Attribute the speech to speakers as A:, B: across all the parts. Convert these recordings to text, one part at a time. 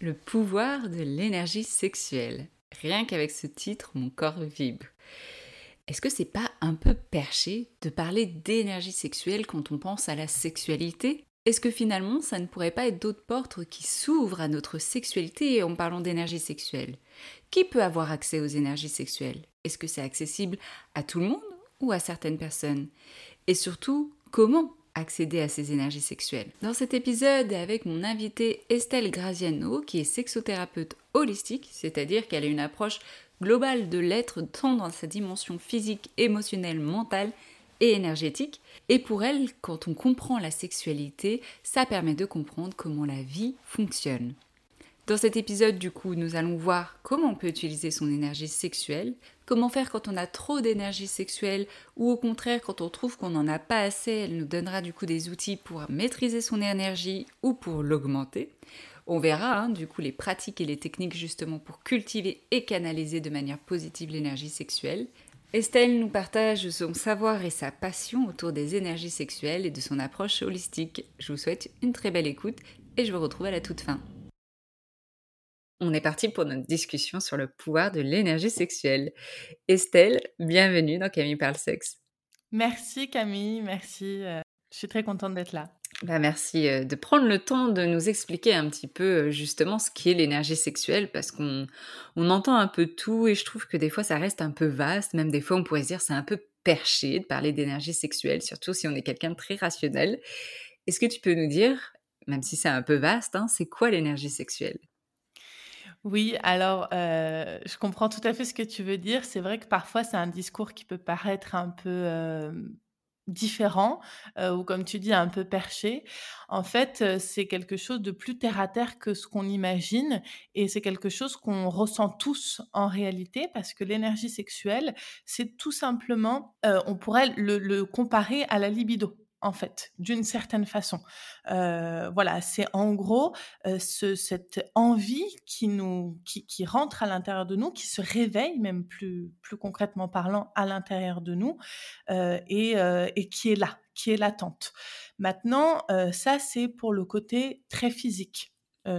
A: Le pouvoir de l'énergie sexuelle. Rien qu'avec ce titre, mon corps vibre. Est-ce que c'est pas un peu perché de parler d'énergie sexuelle quand on pense à la sexualité? Est-ce que finalement ça ne pourrait pas être d'autres portes qui s'ouvrent à notre sexualité en parlant d'énergie sexuelle? Qui peut avoir accès aux énergies sexuelles? Est-ce que c'est accessible à tout le monde ou à certaines personnes? Et surtout, comment accéder à ces énergies sexuelles. Dans cet épisode, avec mon invitée Estelle Graziano, qui est sexothérapeute holistique, c'est-à-dire qu'elle a une approche globale de l'être tant dans sa dimension physique, émotionnelle, mentale et énergétique. Et pour elle, quand on comprend la sexualité, ça permet de comprendre comment la vie fonctionne. Dans cet épisode, du coup, nous allons voir comment on peut utiliser son énergie sexuelle, comment faire quand on a trop d'énergie sexuelle ou au contraire quand on trouve qu'on n'en a pas assez, elle nous donnera du coup des outils pour maîtriser son énergie ou pour l'augmenter. On verra hein, du coup les pratiques et les techniques justement pour cultiver et canaliser de manière positive l'énergie sexuelle. Estelle nous partage son savoir et sa passion autour des énergies sexuelles et de son approche holistique. Je vous souhaite une très belle écoute et je vous retrouve à la toute fin. On est parti pour notre discussion sur le pouvoir de l'énergie sexuelle. Estelle, bienvenue dans Camille parle sexe.
B: Merci Camille, merci. euh, je suis très contente d'être là.
A: Bah, merci euh, de prendre le temps de nous expliquer un petit peu euh, justement ce qu'est l'énergie sexuelle parce qu'on on entend un peu tout et je trouve que des fois ça reste un peu vaste, même des fois on pourrait se dire c'est un peu perché de parler d'énergie sexuelle, surtout si on est quelqu'un de très rationnel. Est-ce que tu peux nous dire, même si c'est un peu vaste, hein, c'est quoi l'énergie sexuelle?
B: Oui, alors euh, je comprends tout à fait ce que tu veux dire. C'est vrai que parfois c'est un discours qui peut paraître un peu différent euh, ou comme tu dis un peu perché. En fait, euh, c'est quelque chose de plus terre à terre que ce qu'on imagine et c'est quelque chose qu'on ressent tous en réalité parce que l'énergie sexuelle, c'est tout simplement, on pourrait le comparer à la libido en fait, d'une certaine façon. Euh, voilà, c'est en gros euh, ce, cette envie qui nous, qui, rentre à l'intérieur de nous, qui se réveille même plus, plus concrètement parlant à l'intérieur de nous euh, et, qui est là, qui est latente. Maintenant, ça c'est pour le côté très physique.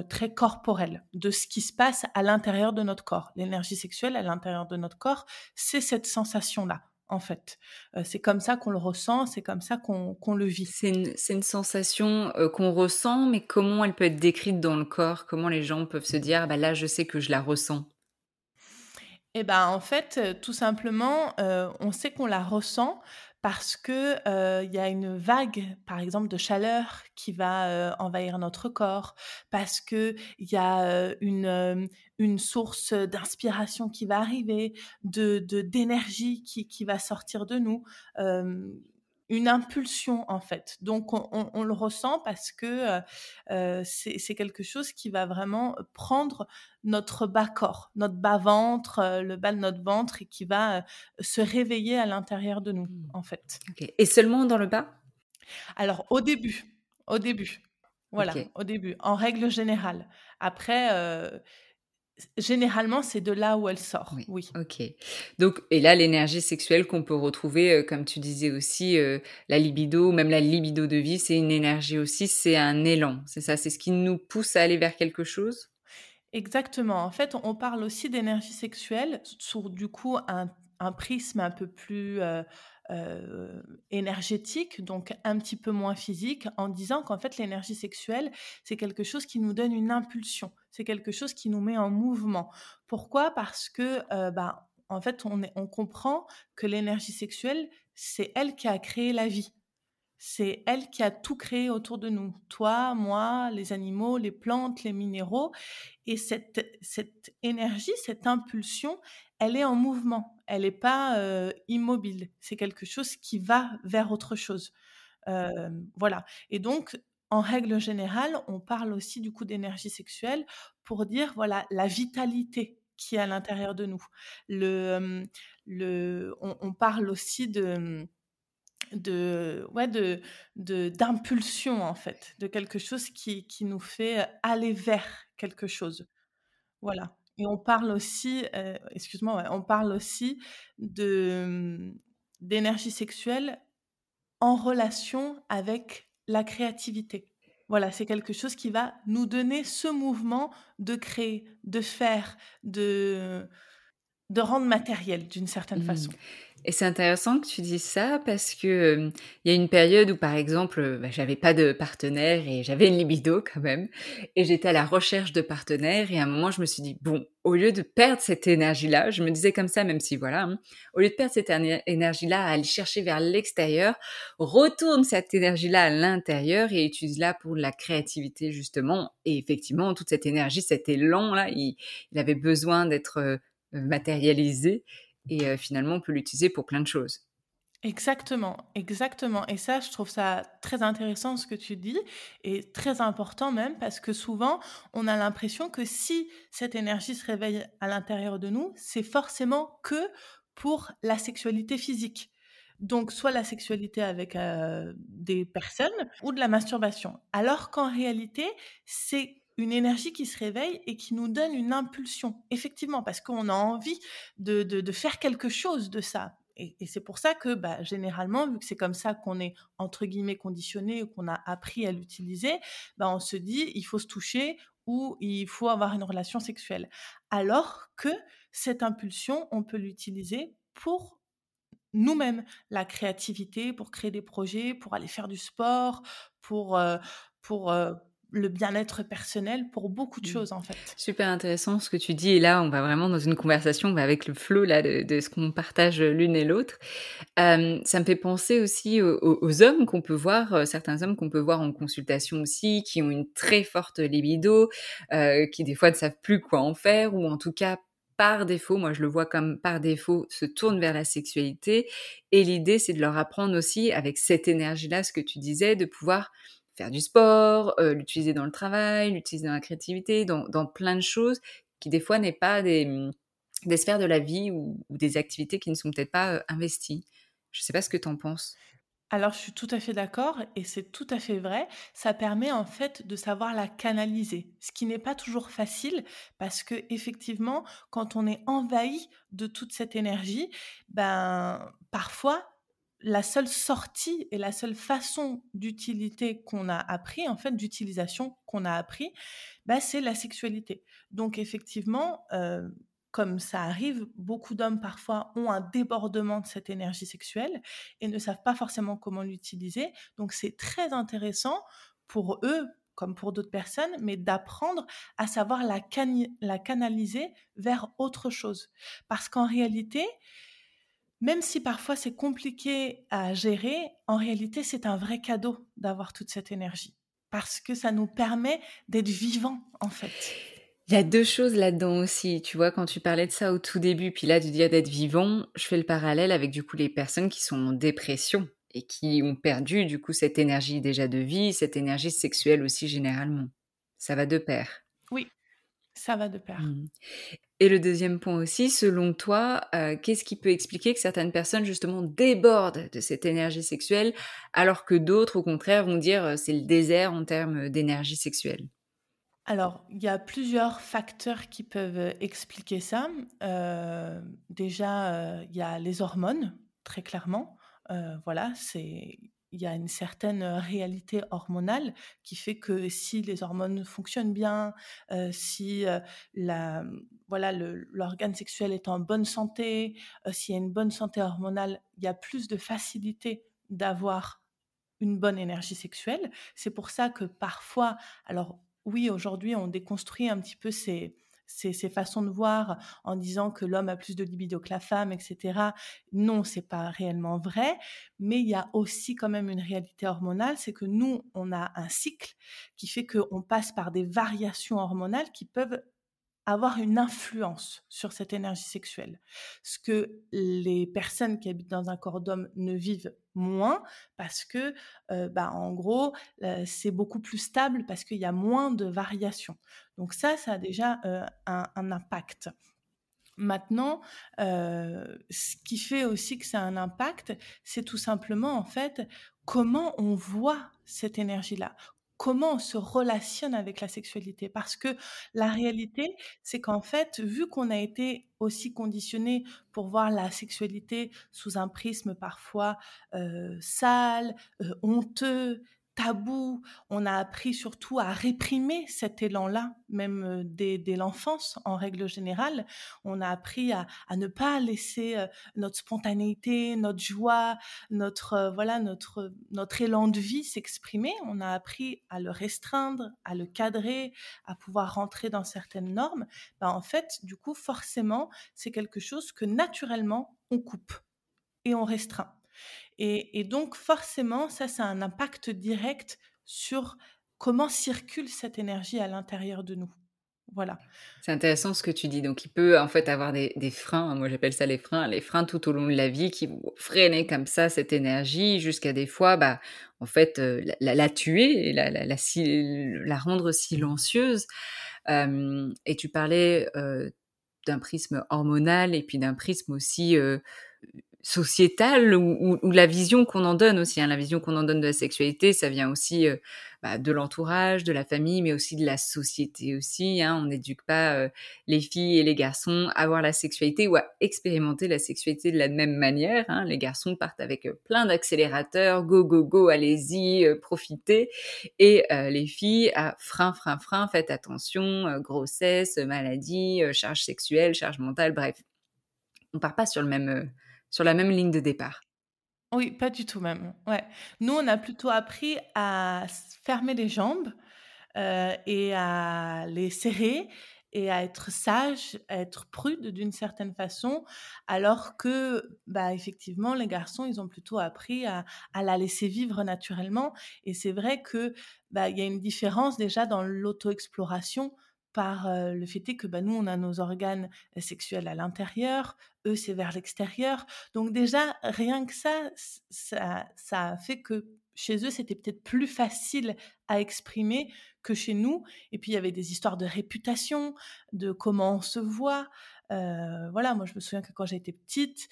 B: très corporelle de ce qui se passe à l'intérieur de notre corps. L'énergie sexuelle à l'intérieur de notre corps, c'est cette sensation-là en fait. c'est comme ça qu'on le ressent, c'est comme ça qu'on le vit.
A: C'est une, sensation qu'on ressent, mais comment elle peut être décrite dans le corps? Comment les gens peuvent se dire, bah là, je sais que je la ressens?
B: Eh ben, en fait, tout simplement, on sait qu'on la ressent parce que il y a une vague, par exemple, de chaleur qui va envahir notre corps, parce que il y a une une source d'inspiration qui va arriver, de d'énergie qui qui va sortir de nous une impulsion en fait. Donc on, le ressent parce que c'est quelque chose qui va vraiment prendre notre bas corps, notre bas ventre, le bas de notre ventre et qui va se réveiller à l'intérieur de nous mmh. en fait.
A: Et seulement dans le bas?
B: Alors au début, au début, voilà, au début, en règle générale. Après, Généralement, c'est de là où elle sort. Oui.
A: Ok. Donc, et là, l'énergie sexuelle qu'on peut retrouver, euh, comme tu disais aussi, euh, la libido, même la libido de vie, c'est une énergie aussi, c'est un élan. C'est ça, c'est ce qui nous pousse à aller vers quelque chose?
B: Exactement. En fait, on parle aussi d'énergie sexuelle sur du coup un, prisme un peu plus euh, euh, énergétique, donc un petit peu moins physique, en disant qu'en fait l'énergie sexuelle, c'est quelque chose qui nous donne une impulsion, c'est quelque chose qui nous met en mouvement. Pourquoi? Parce que, euh, bah, en fait, on, on comprend que l'énergie sexuelle, c'est elle qui a créé la vie. C'est elle qui a tout créé autour de nous. Toi, moi, les animaux, les plantes, les minéraux. Et cette, cette énergie, cette impulsion, elle est en mouvement, elle n'est pas immobile. C'est quelque chose qui va vers autre chose. voilà. Et donc, en règle générale, on parle aussi du coup d'énergie sexuelle pour dire voilà la vitalité qui est à l'intérieur de nous. Le, le, on, parle aussi de de ouais de d'impulsion en fait de quelque chose qui, qui nous fait aller vers quelque chose voilà et on parle aussi, euh, excuse-moi, on parle aussi de mmh, d'énergie sexuelle en relation avec la créativité. Voilà, c'est quelque chose qui va nous donner ce mouvement de créer, de faire, de, de rendre matériel d'une certaine mmh. façon.
A: Et c'est intéressant que tu dises ça parce que il y a une période où, par exemple, bah, j'avais pas de partenaire et j'avais une libido quand même, et j'étais à la recherche de partenaires. Et à un moment, je me suis dit bon, au lieu de perdre cette énergie-là, je me disais comme ça, même si voilà, hein, au lieu de perdre cette énergie-là à aller chercher vers l'extérieur, retourne cette énergie-là à l'intérieur et utilise-la pour la créativité justement. Et effectivement, toute cette énergie, cet élan-là, il, il avait besoin d'être matérialisé et finalement on peut l'utiliser pour plein de choses.
B: Exactement, exactement. Et ça, je trouve ça très intéressant ce que tu dis et très important même parce que souvent, on a l'impression que si cette énergie se réveille à l'intérieur de nous, c'est forcément que pour la sexualité physique. Donc, soit la sexualité avec des personnes ou de la masturbation. Alors qu'en réalité, c'est une énergie qui se réveille et qui nous donne une impulsion, effectivement, parce qu'on a envie de, de, faire quelque chose de ça. Et, c'est pour ça que, bah, généralement, vu que c'est comme ça qu'on est, entre guillemets, conditionné ou qu'on a appris à l'utiliser, bah, on se dit, il faut se toucher ou il faut avoir une relation sexuelle. Alors que cette impulsion, on peut l'utiliser pour nous-mêmes, la créativité, pour créer des projets, pour aller faire du sport, pour, euh, pour, euh, le bien-être personnel pour beaucoup de mmh. choses en fait.
A: Super intéressant ce que tu dis et là on va vraiment dans une conversation avec le flot là de, ce qu'on partage l'une et l'autre. ça me fait penser aussi aux, hommes qu'on peut voir, euh, certains hommes qu'on peut voir en consultation aussi, qui ont une très forte libido, euh, qui des fois ne savent plus quoi en faire ou en tout cas par défaut, moi je le vois comme par défaut, se tournent vers la sexualité. Et l'idée, c'est de leur apprendre aussi, avec cette énergie-là, ce que tu disais, de pouvoir faire du sport, euh, l'utiliser dans le travail, l'utiliser dans la créativité, dans, plein de choses qui des fois n'est pas des, sphères de la vie ou, des activités qui ne sont peut-être pas euh, investies. Je ne sais pas ce que tu en penses.
B: Alors, je suis tout à fait d'accord et c'est tout à fait vrai. Ça permet en fait de savoir la canaliser, ce qui n'est pas toujours facile parce que effectivement, quand on est envahi de toute cette énergie, ben parfois la seule sortie et la seule façon d'utilité qu'on a appris, en fait, d'utilisation qu'on a appris, bah, c'est la sexualité. Donc effectivement, euh, comme ça arrive, beaucoup d'hommes parfois ont un débordement de cette énergie sexuelle et ne savent pas forcément comment l'utiliser. Donc c'est très intéressant pour eux, comme pour d'autres personnes, mais d'apprendre à savoir la, la canaliser vers autre chose. Parce qu'en réalité, même si parfois c'est compliqué à gérer, en réalité c'est un vrai cadeau d'avoir toute cette énergie. Parce que ça nous permet d'être vivants en fait.
A: Il y a deux choses là-dedans aussi. Tu vois, quand tu parlais de ça au tout début, puis là, tu dis d'être vivant, je fais le parallèle avec du coup les personnes qui sont en dépression et qui ont perdu du coup cette énergie déjà de vie, cette énergie sexuelle aussi généralement. Ça va de pair.
B: Oui, ça va de pair. Mmh.
A: Et le deuxième point aussi, selon toi, euh, qu'est-ce qui peut expliquer que certaines personnes justement débordent de cette énergie sexuelle alors que d'autres au contraire vont dire euh, c'est le désert en termes d'énergie sexuelle?
B: Alors, il y a plusieurs facteurs qui peuvent expliquer ça. Euh, déjà, euh, il y a les hormones, très clairement. Euh, voilà, c'est il y a une certaine réalité hormonale qui fait que si les hormones fonctionnent bien, si la, voilà, l'organe sexuel est en bonne santé, s'il y a une bonne santé hormonale, il y a plus de facilité d'avoir une bonne énergie sexuelle. C'est pour ça que parfois, alors oui, aujourd'hui, on déconstruit un petit peu ces, ces, façons de voir en disant que l'homme a plus de libido que la femme, etc. Non, c'est pas réellement vrai, mais il y a aussi quand même une réalité hormonale, c'est que nous, on a un cycle qui fait qu'on passe par des variations hormonales qui peuvent avoir une influence sur cette énergie sexuelle. Ce que les personnes qui habitent dans un corps d'homme ne vivent moins parce que, euh, en gros, c'est beaucoup plus stable parce qu'il y a moins de variations. Donc ça, ça a déjà un, un, impact. Maintenant, ce qui fait aussi que ça a un impact, c'est tout simplement en fait comment on voit cette énergie-là, comment on se relationne avec la sexualité. Parce que la réalité, c'est qu'en fait, vu qu'on a été aussi conditionné pour voir la sexualité sous un prisme parfois sale, honteux, tabou. On a appris surtout à réprimer cet élan-là, même euh, dès, l'enfance en règle générale. On a appris à, ne pas laisser euh, notre spontanéité, notre joie, notre euh, voilà notre notre élan de vie s'exprimer. On a appris à le restreindre, à le cadrer, à pouvoir rentrer dans certaines normes. Ben, en fait, du coup, forcément, c'est quelque chose que naturellement on coupe et on restreint. Et, donc, forcément, ça, ça a un impact direct sur comment circule cette énergie à l'intérieur de nous. Voilà.
A: C'est intéressant ce que tu dis. Donc, il peut en fait avoir des, freins. Moi, j'appelle ça les freins. Les freins tout au long de la vie qui vont freiner comme ça cette énergie jusqu'à des fois, bah, en fait, euh, la, tuer, la, la, rendre silencieuse. et tu parlais d'un prisme hormonal et puis d'un prisme aussi sociétale ou, la vision qu'on en donne aussi. Hein. La vision qu'on en donne de la sexualité, ça vient aussi euh, bah, de l'entourage, de la famille, mais aussi de la société aussi. Hein. On n'éduque pas euh, les filles et les garçons à voir la sexualité ou à expérimenter la sexualité de la même manière. Hein. Les garçons partent avec euh, plein d'accélérateurs, go, go, go, allez-y, profitez. Et les filles à frein, frein, frein, faites attention, grossesse, maladie, charge sexuelle, charge mentale, bref. On part pas sur le même sur la même ligne de départ.
B: Oui, pas du tout même. Ouais. Nous, on a plutôt appris à fermer les jambes euh, et à les serrer et à être sage, à être prude d'une certaine façon, alors que, bah, effectivement, les garçons, ils ont plutôt appris à, à la laisser vivre naturellement. Et c'est vrai que, bah, il y a une différence déjà dans l'auto-exploration par le fait que bah, nous, on a nos organes sexuels à l'intérieur, eux, c'est vers l'extérieur. Donc déjà, rien que ça, ça, ça a fait que chez eux, c'était peut-être plus facile à exprimer que chez nous. Et puis, il y avait des histoires de réputation, de comment on se voit. voilà, moi, je me souviens que quand j'étais petite,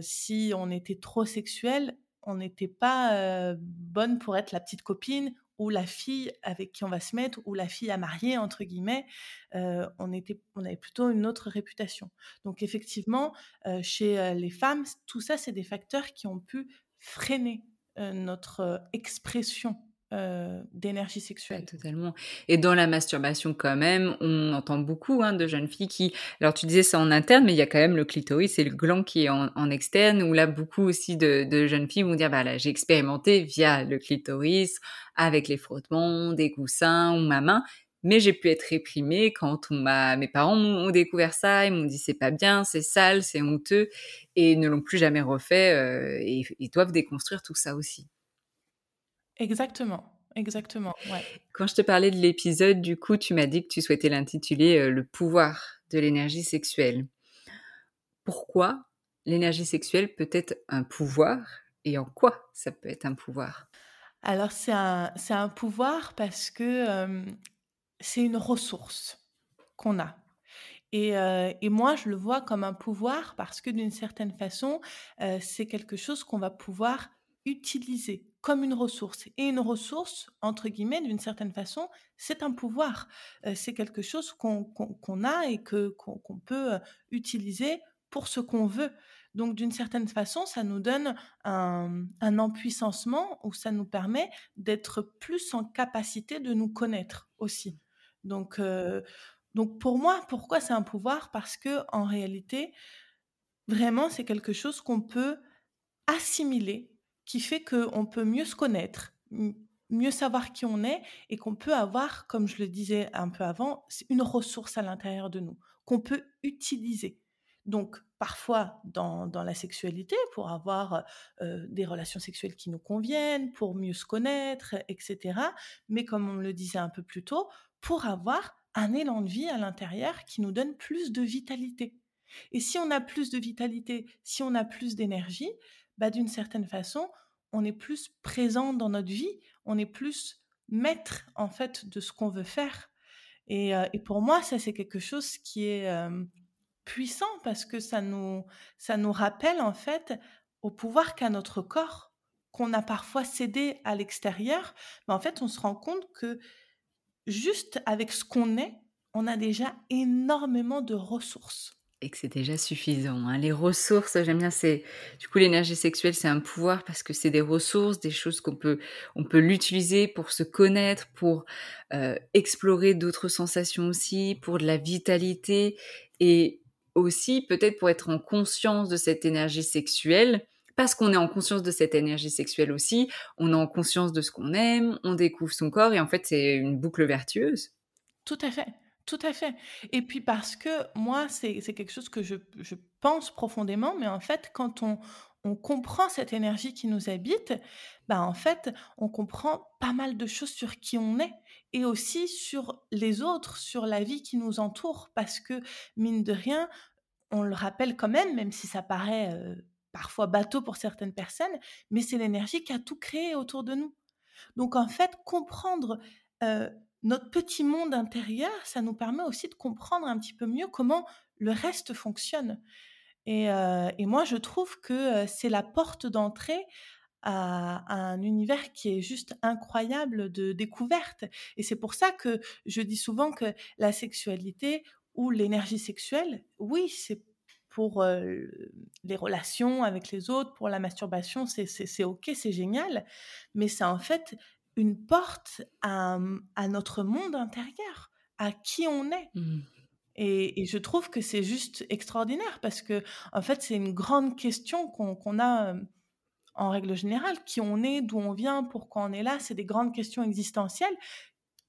B: si on était trop sexuel, on n'était pas bonne pour être la petite copine ou la fille avec qui on va se mettre, ou la fille à marier, entre guillemets, euh, on, était, on avait plutôt une autre réputation. Donc effectivement, euh, chez euh, les femmes, tout ça, c'est des facteurs qui ont pu freiner notre expression d'énergie sexuelle.
A: totalement. Et dans la masturbation quand même, on entend beaucoup hein, de jeunes filles qui... Alors tu disais ça en interne, mais il y a quand même le clitoris et le gland qui est en, externe, où là beaucoup aussi de, jeunes filles vont dire, bah là j'ai expérimenté via le clitoris, avec les frottements, des coussins ou ma main, mais j'ai pu être réprimée quand on m'a... mes parents ont découvert ça, ils m'ont dit c'est pas bien, c'est sale, c'est honteux, et ne l'ont plus jamais refait, et ils doivent déconstruire tout ça aussi.
B: Exactement, exactement,
A: Quand je te parlais de l'épisode, du coup, tu m'as dit que tu souhaitais l'intituler euh, Le pouvoir de l'énergie sexuelle. Pourquoi l'énergie sexuelle peut être un pouvoir et en quoi ça peut être un pouvoir?
B: Alors, c'est un, un pouvoir parce que c'est une ressource qu'on a. Et, euh, et, moi, je le vois comme un pouvoir parce que d'une certaine façon, euh, c'est quelque chose qu'on va pouvoir utiliser comme une ressource. Et une ressource, entre guillemets, d'une certaine façon, c'est un pouvoir. Euh, c'est quelque chose qu'on a et que qu'on peut euh, utiliser pour ce qu'on veut. Donc, d'une certaine façon, ça nous donne un, un empuissancement où ça nous permet d'être plus en capacité de nous connaître aussi. Donc, euh, donc pour moi, pourquoi c'est un pouvoir? Parce que en réalité, vraiment, c'est quelque chose qu'on peut assimiler qui fait qu'on peut mieux se connaître, mieux savoir qui on est et qu'on peut avoir, comme je le disais un peu avant, une ressource à l'intérieur de nous qu'on peut utiliser. Donc, parfois dans, la sexualité, pour avoir euh, des relations sexuelles qui nous conviennent, pour mieux se connaître, etc. Mais comme on le disait un peu plus tôt, pour avoir un élan de vie à l'intérieur qui nous donne plus de vitalité. Et si on a plus de vitalité, si on a plus d'énergie, bah, d'une certaine façon, on est plus présent dans notre vie, on est plus maître en fait de ce qu'on veut faire. Et, euh, pour moi, ça c'est quelque chose qui est puissant parce que ça nous, ça nous rappelle en fait au pouvoir qu'a notre corps, qu'on a parfois cédé à l'extérieur. Mais en fait, on se rend compte que juste avec ce qu'on est, on a déjà énormément de ressources
A: et que c'est déjà suffisant. Hein. Les ressources, j'aime bien, c'est du coup l'énergie sexuelle, c'est un pouvoir parce que c'est des ressources, des choses qu'on peut, on peut l'utiliser pour se connaître, pour euh, explorer d'autres sensations aussi, pour de la vitalité et aussi peut-être pour être en conscience de cette énergie sexuelle. Parce qu'on est en conscience de cette énergie sexuelle aussi, on est en conscience de ce qu'on aime, on découvre son corps et en fait c'est une boucle vertueuse.
B: Tout à fait. Tout à fait. Et puis parce que moi, c'est quelque chose que je, pense profondément, mais en fait, quand on, comprend cette énergie qui nous habite, bah en fait, on comprend pas mal de choses sur qui on est et aussi sur les autres, sur la vie qui nous entoure, parce que mine de rien, on le rappelle quand même, même si ça paraît euh, parfois bateau pour certaines personnes, mais c'est l'énergie qui a tout créé autour de nous. Donc en fait, comprendre euh, notre petit monde intérieur, ça nous permet aussi de comprendre un petit peu mieux comment le reste fonctionne. Et, euh, moi, je trouve que euh, c'est la porte d'entrée à, un univers qui est juste incroyable de découverte. Et c'est pour ça que je dis souvent que la sexualité ou l'énergie sexuelle, oui, c'est pour euh, les relations avec les autres, pour la masturbation, c'est ok, c'est génial, mais c'est en fait une porte à, notre monde intérieur, à qui on est. Mmh. Et, je trouve que c'est juste extraordinaire parce que, en fait, c'est une grande question qu'on a en règle générale. Qui on est, d'où on vient, pourquoi on est là, c'est des grandes questions existentielles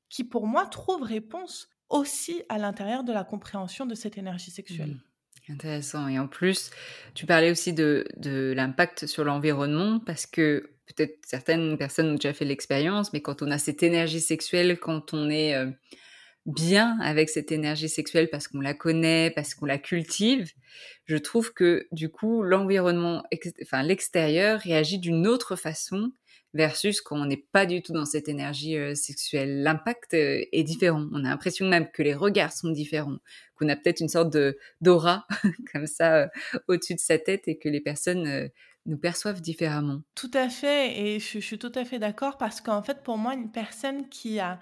B: qui, pour moi, trouvent réponse aussi à l'intérieur de la compréhension de cette énergie sexuelle.
A: Mmh. Intéressant. Et en plus, tu parlais aussi de, de l'impact sur l'environnement parce que peut-être certaines personnes ont déjà fait l'expérience, mais quand on a cette énergie sexuelle, quand on est euh, bien avec cette énergie sexuelle parce qu'on la connaît, parce qu'on la cultive, je trouve que du coup l'environnement, enfin l'extérieur réagit d'une autre façon versus quand on n'est pas du tout dans cette énergie euh, sexuelle. L'impact euh, est différent. On a l'impression même que les regards sont différents, qu'on a peut-être une sorte de d'aura comme ça au-dessus de sa tête et que les personnes nous perçoivent différemment.
B: Tout à fait, et je, suis tout à fait d'accord parce qu'en fait, pour moi, une personne qui a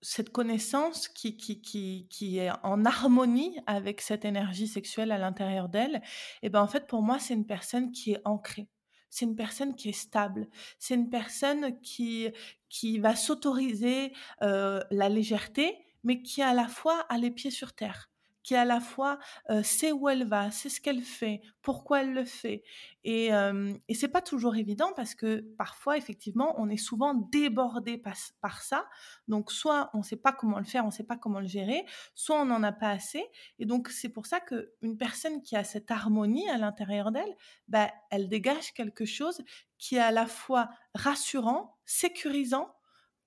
B: cette connaissance, qui, qui, qui, qui est en harmonie avec cette énergie sexuelle à l'intérieur d'elle, et eh ben en fait, pour moi, c'est une personne qui est ancrée. c'est une personne qui est stable, c'est une personne qui, qui va s'autoriser euh, la légèreté, mais qui à la fois a les pieds sur terre qui à la fois sait où elle va, sait ce qu'elle fait, pourquoi elle le fait. Et, et c'est pas toujours évident parce que parfois, effectivement, on est souvent débordé par, par ça. Donc, soit on sait pas comment le faire, on sait pas comment le gérer, soit on n'en a pas assez. Et donc, c'est pour ça qu'une personne qui a cette harmonie à l'intérieur d'elle, bah, elle dégage quelque chose qui est à la fois rassurant, sécurisant,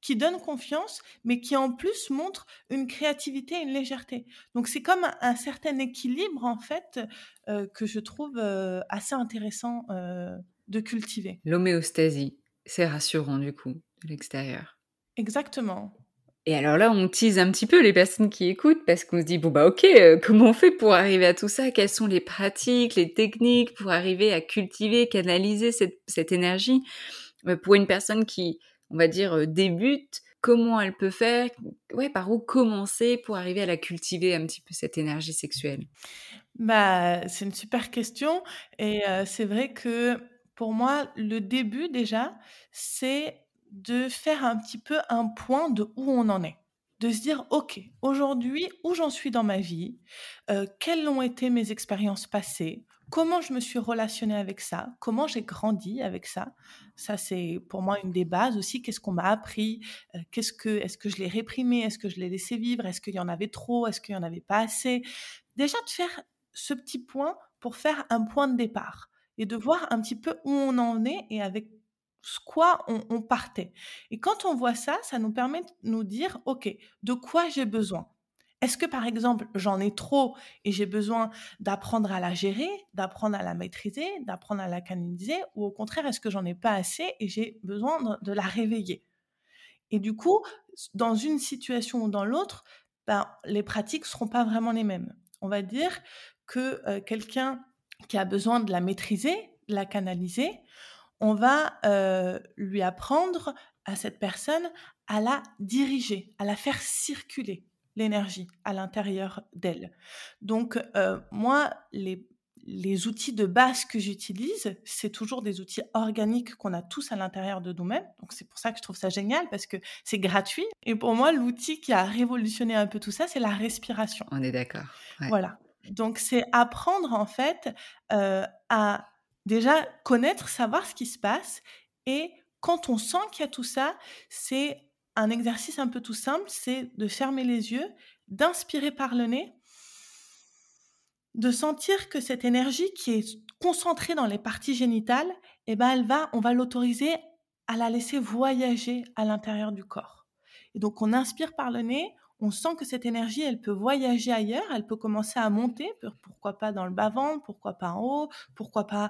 B: qui donne confiance, mais qui en plus montre une créativité et une légèreté. Donc c'est comme un, certain équilibre en fait euh, que je trouve euh, assez intéressant euh, de cultiver.
A: L'homéostasie, c'est rassurant du coup de l'extérieur.
B: Exactement.
A: Et alors là, on tease un petit peu les personnes qui écoutent parce qu'on se dit bon bah ok, comment on fait pour arriver à tout ça? Quelles sont les pratiques, les techniques pour arriver à cultiver, canaliser cette, cette énergie? Pour une personne qui on va dire, débute, comment elle peut faire, ouais, par où commencer pour arriver à la cultiver un petit peu cette énergie sexuelle?
B: Bah, c'est une super question et c'est vrai que pour moi, le début déjà, c'est de faire un petit peu un point de où on en est de se dire, OK, aujourd'hui, où j'en suis dans ma vie, quelles ont été mes expériences passées, comment je me suis relationnée avec ça, comment j'ai grandi avec ça. Ça, c'est pour moi une des bases aussi. Qu'est-ce qu'on m'a appris? Qu'est-ce que, Est-ce que je l'ai réprimé? Est-ce que je l'ai laissé vivre? Est-ce qu'il y en avait trop? Est-ce qu'il y en avait pas assez? Déjà, de faire ce petit point pour faire un point de départ et de voir un petit peu où on en est et avec quoi on, partait. Et quand on voit ça, ça nous permet de nous dire, OK, de quoi j'ai besoin? Est-ce que par exemple, j'en ai trop et j'ai besoin d'apprendre à la gérer, d'apprendre à la maîtriser, d'apprendre à la canaliser, ou au contraire, est-ce que j'en ai pas assez et j'ai besoin de, la réveiller? Et du coup, dans une situation ou dans l'autre, ben, les pratiques seront pas vraiment les mêmes. On va dire que euh, quelqu'un qui a besoin de la maîtriser, de la canaliser, on va lui apprendre à cette personne à la diriger, à la faire circuler l'énergie à l'intérieur d'elle. Donc moi, les, les outils de base que j'utilise, c'est toujours des outils organiques qu'on a tous à l'intérieur de nous-mêmes. Donc c'est pour ça que je trouve ça génial parce que c'est gratuit. Et pour moi, l'outil qui a révolutionné un peu tout ça, c'est la respiration.
A: On est d'accord.
B: Voilà. Donc c'est apprendre en fait à déjà connaître, savoir ce qui se passe. Et quand on sent qu'il y a tout ça, c'est un exercice un peu tout simple, c'est de fermer les yeux, d'inspirer par le nez, de sentir que cette énergie qui est concentrée dans les parties génitales, eh ben elle va, on va l'autoriser à la laisser voyager à l'intérieur du corps. Et donc on inspire par le nez, on sent que cette énergie, elle peut voyager ailleurs, elle peut commencer à monter, pourquoi pas dans le bas-ventre, pourquoi pas en haut, pourquoi pas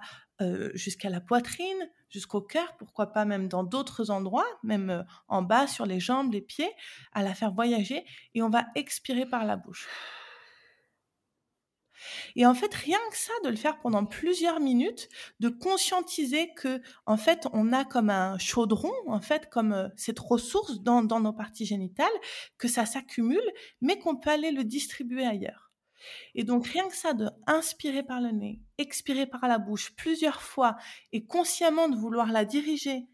B: jusqu'à la poitrine, jusqu'au cœur, pourquoi pas même dans d'autres endroits, même en bas, sur les jambes, les pieds, à la faire voyager, et on va expirer par la bouche. Et en fait, rien que ça, de le faire pendant plusieurs minutes, de conscientiser que, en fait, on a comme un chaudron, en fait, comme euh, cette ressource dans, nos parties génitales, que ça s'accumule, mais qu'on peut aller le distribuer ailleurs. Et donc, rien que ça, de inspirer par le nez, expirer par la bouche plusieurs fois et consciemment de vouloir la diriger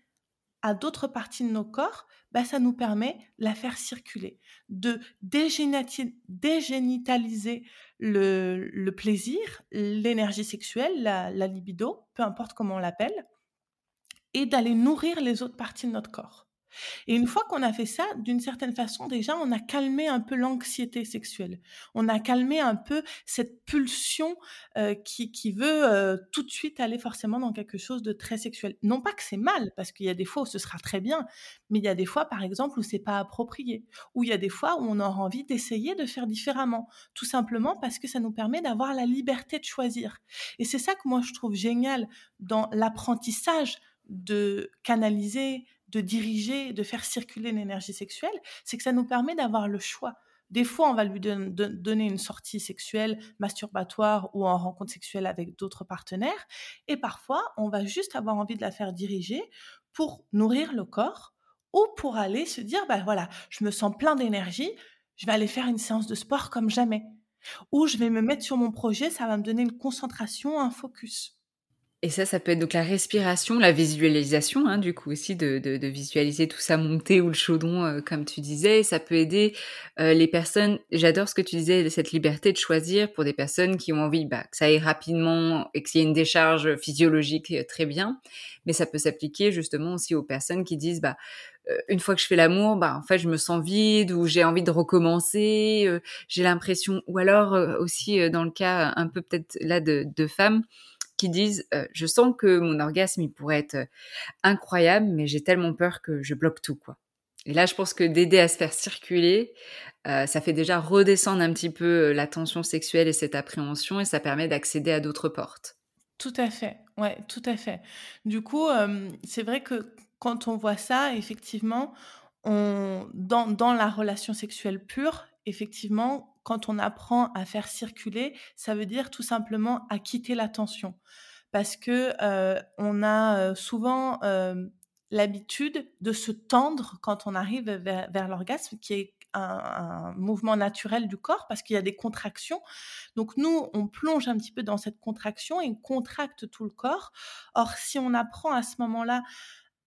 B: à d'autres parties de nos corps, bah, ça nous permet de la faire circuler, de dégénitaliser le, plaisir, l'énergie sexuelle, la libido, peu importe comment on l'appelle, et d'aller nourrir les autres parties de notre corps. Et une fois qu'on a fait ça, d'une certaine façon, déjà, on a calmé un peu l'anxiété sexuelle. On a calmé un peu cette pulsion euh, qui, qui, veut euh, tout de suite aller forcément dans quelque chose de très sexuel. Non pas que c'est mal, parce qu'il y a des fois où ce sera très bien, mais il y a des fois, par exemple, où c'est pas approprié, où il y a des fois où on aura envie d'essayer de faire différemment, tout simplement parce que ça nous permet d'avoir la liberté de choisir. Et c'est ça que moi je trouve génial dans l'apprentissage de canaliser, de diriger, de faire circuler l'énergie sexuelle, c'est que ça nous permet d'avoir le choix. Des fois, on va lui donner une sortie sexuelle, masturbatoire ou en rencontre sexuelle avec d'autres partenaires. Et parfois, on va juste avoir envie de la faire diriger pour nourrir le corps ou pour aller se dire, bah voilà, je me sens plein d'énergie, je vais aller faire une séance de sport comme jamais. Ou je vais me mettre sur mon projet, ça va me donner une concentration, un focus.
A: Et ça, ça peut être donc la respiration, la visualisation, hein, du coup aussi, de, de, de, visualiser tout ça monter ou le chaudron, euh, comme tu disais. Ça peut aider euh, les personnes, j'adore ce que tu disais, cette liberté de choisir pour des personnes qui ont envie bah, que ça aille rapidement et qu'il y ait une décharge physiologique euh, très bien. Mais ça peut s'appliquer justement aussi aux personnes qui disent, bah, une fois que je fais l'amour, bah en fait je me sens vide ou j'ai envie de recommencer, j'ai l'impression, ou alors aussi dans le cas un peu peut-être là de, de femmes qui disent je sens que mon orgasme il pourrait être incroyable mais j'ai tellement peur que je bloque tout quoi. Et là je pense que d'aider à se faire circuler ça fait déjà redescendre un petit peu la tension sexuelle et cette appréhension et ça permet d'accéder à d'autres portes.
B: Tout à fait, ouais, tout à fait. Du coup, c'est vrai que quand on voit ça, effectivement, on, dans, dans la relation sexuelle pure, effectivement, quand on apprend à faire circuler, ça veut dire tout simplement à quitter la tension. Parce que on a souvent l'habitude de se tendre quand on arrive vers, l'orgasme, qui est un, mouvement naturel du corps parce qu'il y a des contractions. Donc nous, on plonge un petit peu dans cette contraction et on contracte tout le corps. Or, si on apprend à ce moment-là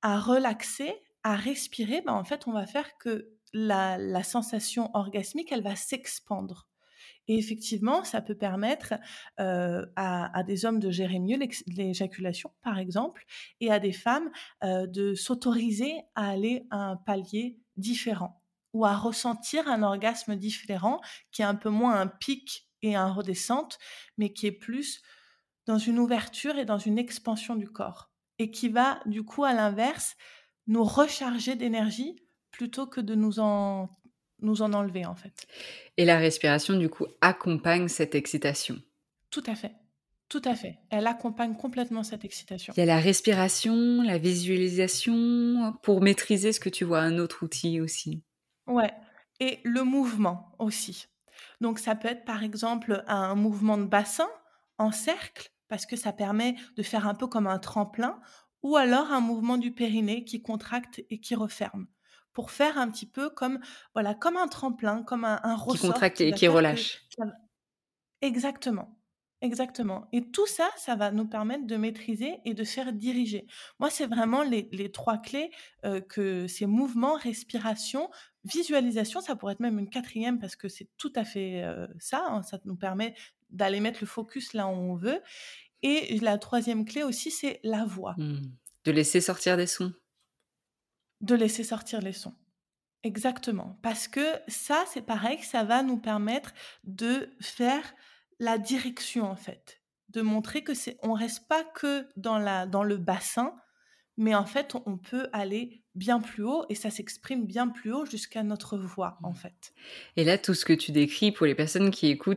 B: à relaxer, à respirer, ben en fait, on va faire que la, sensation orgasmique, elle va s'expandre. Et effectivement, ça peut permettre à, des hommes de gérer mieux l'éjaculation, par exemple, et à des femmes de s'autoriser à aller à un palier différent ou à ressentir un orgasme différent qui est un peu moins un pic et un redescente, mais qui est plus dans une ouverture et dans une expansion du corps. Et qui va, du coup, à l'inverse, nous recharger d'énergie plutôt que de nous en, nous en enlever en fait.
A: Et la respiration du coup accompagne cette excitation.
B: Tout à fait. Tout à fait. Elle accompagne complètement cette excitation.
A: Il y a la respiration, la visualisation pour maîtriser ce que tu vois, un autre outil aussi.
B: Ouais. Et le mouvement aussi. Donc ça peut être par exemple un mouvement de bassin en cercle parce que ça permet de faire un peu comme un tremplin ou alors un mouvement du périnée qui contracte et qui referme pour faire un petit peu comme voilà comme un tremplin, comme un, un ressort
A: qui contracte et qui relâche.
B: Exactement. Exactement. Et tout ça, ça va nous permettre de maîtriser et de faire diriger. Moi, c'est vraiment les, les, trois clés euh, que ces mouvements, respiration, visualisation, ça pourrait être même une quatrième parce que c'est tout à fait euh, ça. Hein, ça nous permet d'aller mettre le focus là où on veut. Et la troisième clé aussi, c'est la voix. Mmh.
A: De laisser sortir des sons
B: de laisser sortir les sons. Exactement. Parce que ça, c'est pareil, ça va nous permettre de faire la direction, en fait. De montrer que c'est, on reste pas que dans, la, dans le bassin, mais en fait, on peut aller bien plus haut et ça s'exprime bien plus haut jusqu'à notre voix, en mmh. fait.
A: Et là, tout ce que tu décris pour les personnes qui écoutent,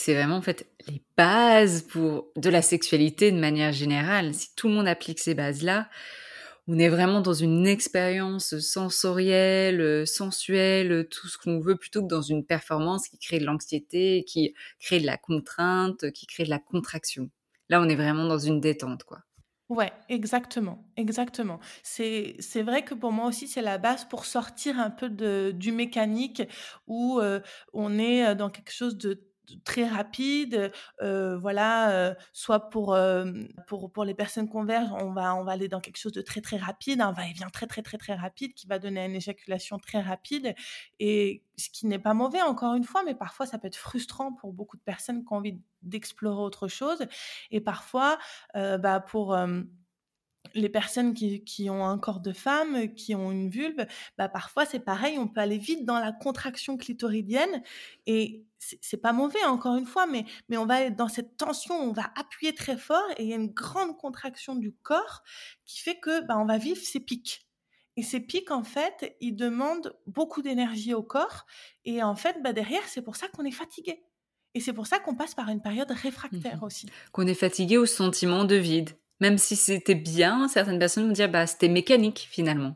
A: C'est vraiment en fait les bases pour de la sexualité de manière générale. Si tout le monde applique ces bases-là, on est vraiment dans une expérience sensorielle, sensuelle, tout ce qu'on veut, plutôt que dans une performance qui crée de l'anxiété, qui crée de la contrainte, qui crée de la contraction. Là, on est vraiment dans une détente, quoi.
B: Ouais, exactement, exactement. C'est c'est vrai que pour moi aussi, c'est la base pour sortir un peu de du mécanique où, euh, on est, dans quelque chose de très rapide, voilà, soit pour, pour, pour les personnes convergent, on va, on va aller dans quelque chose de très très rapide, un va-et-vient très très très très rapide qui va donner une éjaculation très rapide, et ce qui n'est pas mauvais encore une fois, mais parfois ça peut être frustrant pour beaucoup de personnes qui ont envie d'explorer autre chose, et parfois, bah, pour les personnes qui, qui, ont un corps de femme, qui ont une vulve, bah parfois c'est pareil, on peut aller vite dans la contraction clitoridienne et c'est pas mauvais encore une fois, mais, mais on va être dans cette tension, on va appuyer très fort et il y a une grande contraction du corps qui fait que bah, on va vivre ces pics. Et ces pics, en fait, ils demandent beaucoup d'énergie au corps. Et en fait, bah, derrière, c'est pour ça qu'on est fatigué. Et c'est pour ça qu'on passe par une période réfractaire mmh aussi.
A: Qu'on est fatigué au sentiment de vide. Même si c'était bien, certaines personnes vont dire bah c'était mécanique finalement.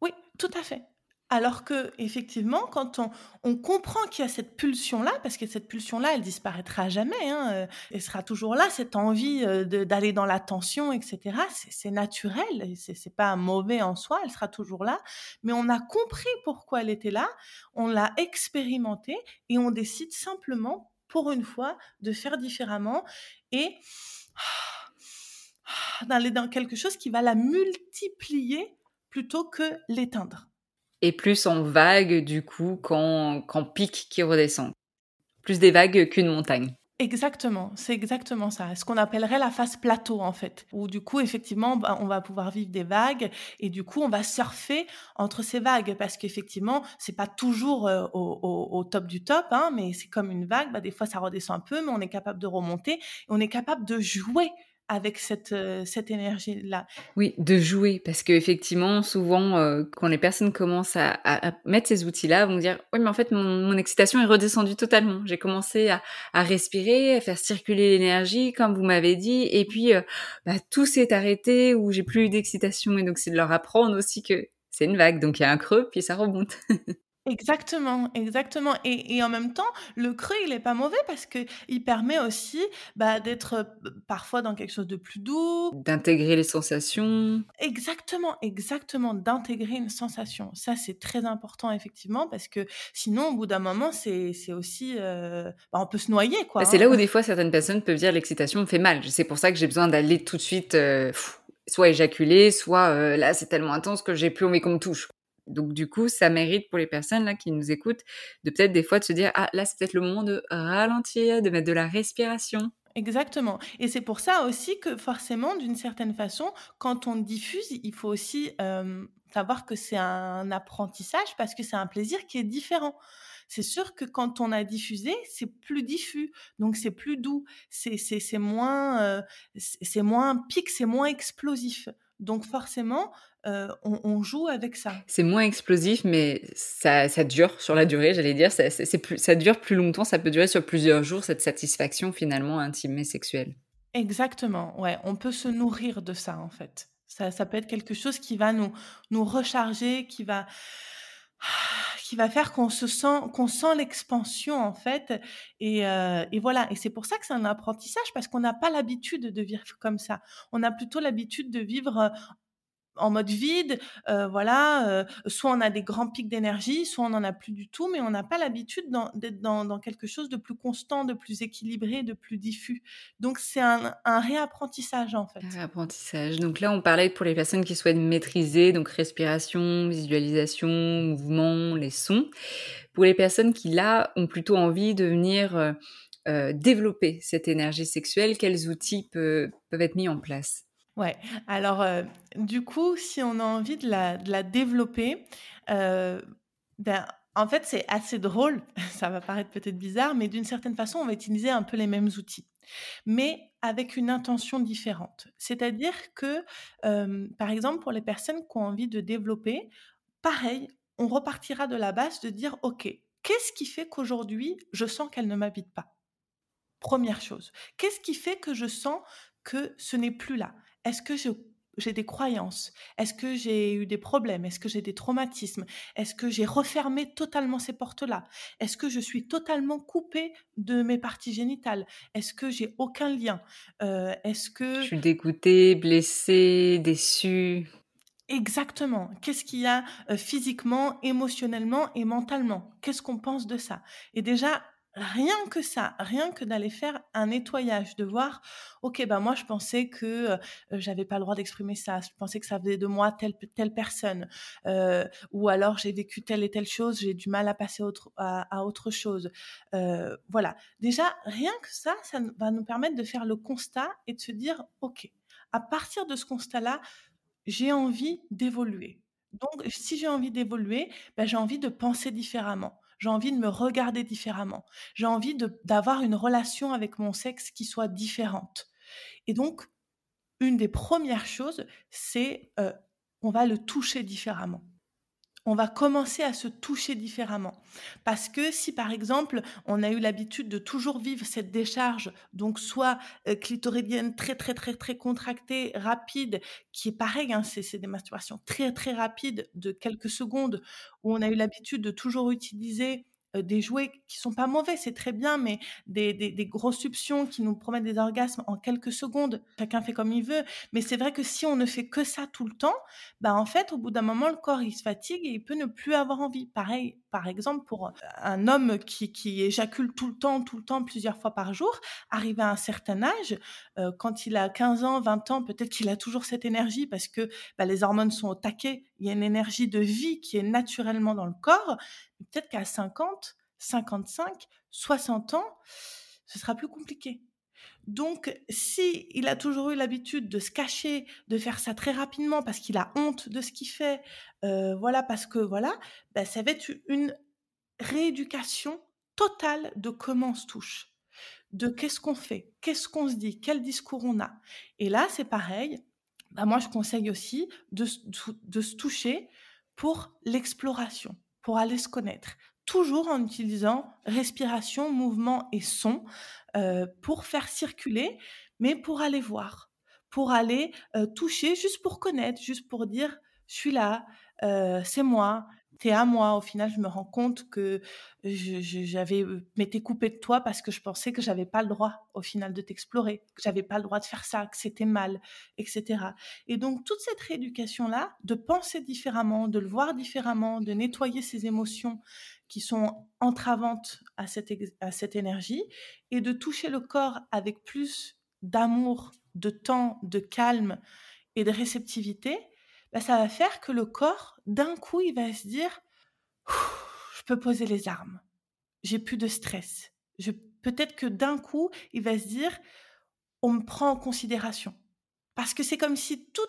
B: Oui, tout à fait. Alors que effectivement, quand on, comprend qu'il y a cette pulsion-là, parce que cette pulsion-là, elle disparaîtra jamais, hein, euh, elle sera toujours là, cette envie euh, d'aller dans la tension, etc. C'est naturel, c'est pas mauvais en soi, elle sera toujours là, mais on a compris pourquoi elle était là, on l'a expérimenté et on décide simplement, pour une fois, de faire différemment et d'aller dans quelque chose qui va la multiplier plutôt que l'éteindre.
A: Et plus en vague, du coup, qu'en pic qui redescend. Plus des vagues qu'une montagne.
B: Exactement, c'est exactement ça. Ce qu'on appellerait la phase plateau en fait, où du coup effectivement bah, on va pouvoir vivre des vagues et du coup on va surfer entre ces vagues parce qu'effectivement c'est pas toujours euh, au, top du top, hein, mais c'est comme une vague. Bah, des fois ça redescend un peu, mais on est capable de remonter et on est capable de jouer avec cette, euh, cette énergie-là.
A: Oui, de jouer, parce qu'effectivement, souvent, euh, quand les personnes commencent à, mettre ces outils-là, vont dire, oui, mais en fait, mon, excitation est redescendue totalement. J'ai commencé à, respirer, à faire circuler l'énergie, comme vous m'avez dit, et puis euh, bah, tout s'est arrêté, ou j'ai plus eu d'excitation, et donc c'est de leur apprendre aussi que c'est une vague, donc il y a un creux, puis ça remonte.
B: Exactement, exactement. Et, et, en même temps, le creux, il est pas mauvais parce que il permet aussi bah, d'être euh, parfois dans quelque chose de plus doux.
A: D'intégrer les sensations.
B: Exactement, exactement, d'intégrer une sensation. Ça, c'est très important, effectivement, parce que sinon, au bout d'un moment, c'est aussi... Euh, bah, on peut se noyer, quoi.
A: Bah, c'est là hein. où des fois, certaines personnes peuvent dire l'excitation me fait mal. C'est pour ça que j'ai besoin d'aller tout de suite... Euh, soit éjaculer, soit là c'est tellement intense que j'ai plus envie qu'on me touche. Donc du coup, ça mérite pour les personnes là qui nous écoutent de peut-être des fois de se dire ah là c'est peut-être le moment de ralentir, de mettre de la respiration.
B: Exactement. Et c'est pour ça aussi que forcément, d'une certaine façon, quand on diffuse, il faut aussi savoir que c'est un apprentissage parce que c'est un plaisir qui est différent. C'est sûr que quand on a diffusé, c'est plus diffus, donc c'est plus doux, c'est moins, c'est moins pique, c'est moins explosif. Donc forcément, on, joue avec ça.
A: C'est moins explosif, mais ça, dure sur la durée, j'allais dire. Ça, ça dure plus longtemps, ça peut durer sur plusieurs jours, cette satisfaction finalement intime et sexuelle.
B: Exactement, ouais. On peut se nourrir de ça, en fait. Ça, ça peut être quelque chose qui va nous, nous recharger, qui va, qui va faire qu'on se sent, qu'on sent l'expansion, en fait. Et, et voilà. Et c'est pour ça que c'est un apprentissage, parce qu'on n'a pas l'habitude de vivre comme ça. On a plutôt l'habitude de vivre en mode vide, euh, voilà, euh, soit on a des grands pics d'énergie, soit on n'en a plus du tout, mais on n'a pas l'habitude d'être dans, quelque chose de plus constant, de plus équilibré, de plus diffus. Donc c'est un, réapprentissage en fait. Un
A: réapprentissage. Donc là, on parlait pour les personnes qui souhaitent maîtriser, donc respiration, visualisation, mouvement, les sons. Pour les personnes qui là ont plutôt envie de venir euh, développer cette énergie sexuelle, quels outils peuvent être mis en place?
B: Ouais, alors euh, du coup, si on a envie de la, développer, euh, ben, en fait, c'est assez drôle, ça va paraître peut-être bizarre, mais d'une certaine façon, on va utiliser un peu les mêmes outils, mais avec une intention différente. C'est-à-dire que, euh, par exemple, pour les personnes qui ont envie de développer, pareil, on repartira de la base de dire, OK, qu'est-ce qui fait qu'aujourd'hui, je sens qu'elle ne m'habite pas? Première chose. Qu'est-ce qui fait que je sens que ce n'est plus là? Est-ce que j'ai des croyances? Est-ce que j'ai eu des problèmes? Est-ce que j'ai des traumatismes? Est-ce que j'ai refermé totalement ces portes-là? Est-ce que je suis totalement coupée de mes parties génitales? Est-ce que j'ai aucun lien? Euh, Est-ce que
A: je suis dégoûtée, blessée, déçue.
B: Exactement. Qu'est-ce qu'il y a euh, physiquement, émotionnellement et mentalement? Qu'est-ce qu'on pense de ça? Et déjà, rien que ça, rien que d'aller faire un nettoyage, de voir, ok, ben moi je pensais que euh, j'avais pas le droit d'exprimer ça, je pensais que ça venait de moi telle telle personne, ou alors j'ai vécu telle et telle chose, j'ai du mal à passer autre, à, autre chose. Voilà, déjà rien que ça, ça va nous permettre de faire le constat et de se dire, ok, à partir de ce constat-là, j'ai envie d'évoluer. Donc, si j'ai envie d'évoluer, ben, j'ai envie de penser différemment j'ai envie de me regarder différemment, j'ai envie d'avoir une relation avec mon sexe qui soit différente. Et donc, une des premières choses, c'est euh, on va le toucher différemment on va commencer à se toucher différemment. Parce que si par exemple on a eu l'habitude de toujours vivre cette décharge, donc soit euh, clitoridienne très très très très contractée, rapide, qui est pareil, hein, c'est des masturbations très très rapides de quelques secondes, où on a eu l'habitude de toujours utiliser des jouets qui sont pas mauvais, c'est très bien, mais des, des, grosses suctions qui nous promettent des orgasmes en quelques secondes. Chacun fait comme il veut. Mais c'est vrai que si on ne fait que ça tout le temps, bah en fait, au bout d'un moment, le corps il se fatigue et il peut ne plus avoir envie. Pareil, par exemple, pour un homme qui, qui éjacule tout le temps, tout le temps, plusieurs fois par jour, arrivé à un certain âge, quand il a 15 ans, 20 ans, peut-être qu'il a toujours cette énergie parce que bah, les hormones sont au taquet. Il y a une énergie de vie qui est naturellement dans le corps peut-être qu'à 50, 55, 60 ans, ce sera plus compliqué. Donc, si il a toujours eu l'habitude de se cacher, de faire ça très rapidement parce qu'il a honte de ce qu'il fait, euh, voilà, parce que voilà, ben, ça va être une rééducation totale de comment on se touche, de qu'est-ce qu'on fait, qu'est-ce qu'on se dit, quel discours on a. Et là, c'est pareil. Ben, moi, je conseille aussi de, de se toucher pour l'exploration pour aller se connaître, toujours en utilisant respiration, mouvement et son euh, pour faire circuler, mais pour aller voir, pour aller euh, toucher, juste pour connaître, juste pour dire, je suis là, euh, c'est moi, t'es à moi. Au final, je me rends compte que j'avais m'étais coupé de toi parce que je pensais que j'avais pas le droit au final de t'explorer, que j'avais pas le droit de faire ça, que c'était mal, etc. Et donc toute cette rééducation là, de penser différemment, de le voir différemment, de nettoyer ses émotions qui sont entravantes à cette à cette énergie et de toucher le corps avec plus d'amour, de temps, de calme et de réceptivité bah, ça va faire que le corps, d'un coup, il va se dire, je peux poser les armes, j'ai plus de stress. Peut-être que d'un coup, il va se dire, on me prend en considération. Parce que c'est comme si tout,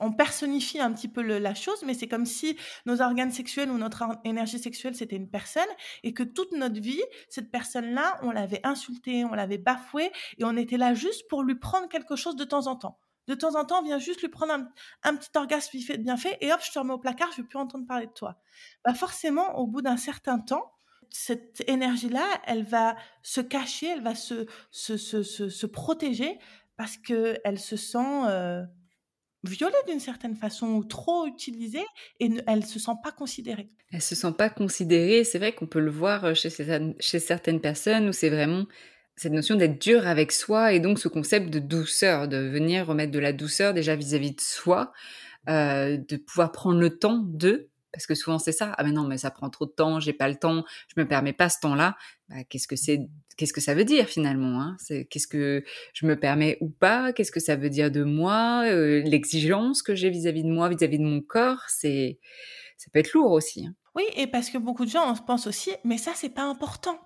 B: on personnifie un petit peu la chose, mais c'est comme si nos organes sexuels ou notre énergie sexuelle, c'était une personne, et que toute notre vie, cette personne-là, on l'avait insultée, on l'avait bafouée, et on était là juste pour lui prendre quelque chose de temps en temps. De temps en temps, on vient juste lui prendre un, petit orgasme bien fait et hop, je te remets au placard, je ne veux plus entendre parler de toi. Bah forcément, au bout d'un certain temps, cette énergie-là, elle va se cacher, elle va se, se, se, se, protéger parce qu'elle se sent euh, violée d'une certaine façon ou trop utilisée et elle ne se sent pas considérée.
A: Elle se sent pas considérée. C'est vrai qu'on peut le voir euh, chez, chez certaines personnes où c'est vraiment cette notion d'être dur avec soi et donc ce concept de douceur, de venir remettre de la douceur déjà vis-à-vis de soi, euh, de pouvoir prendre le temps de, parce que souvent c'est ça, ah mais non mais ça prend trop de temps, j'ai pas le temps, je me permets pas ce temps-là. Bah, qu'est-ce que c'est, qu'est-ce que ça veut dire finalement hein? Qu'est-ce que je me permets ou pas? Qu'est-ce que ça veut dire de moi? Euh, L'exigence que j'ai vis-à-vis de moi, vis-à-vis de mon corps, c'est ça peut être lourd aussi. Hein.
B: Oui, et parce que beaucoup de gens on pensent aussi, mais ça c'est pas important.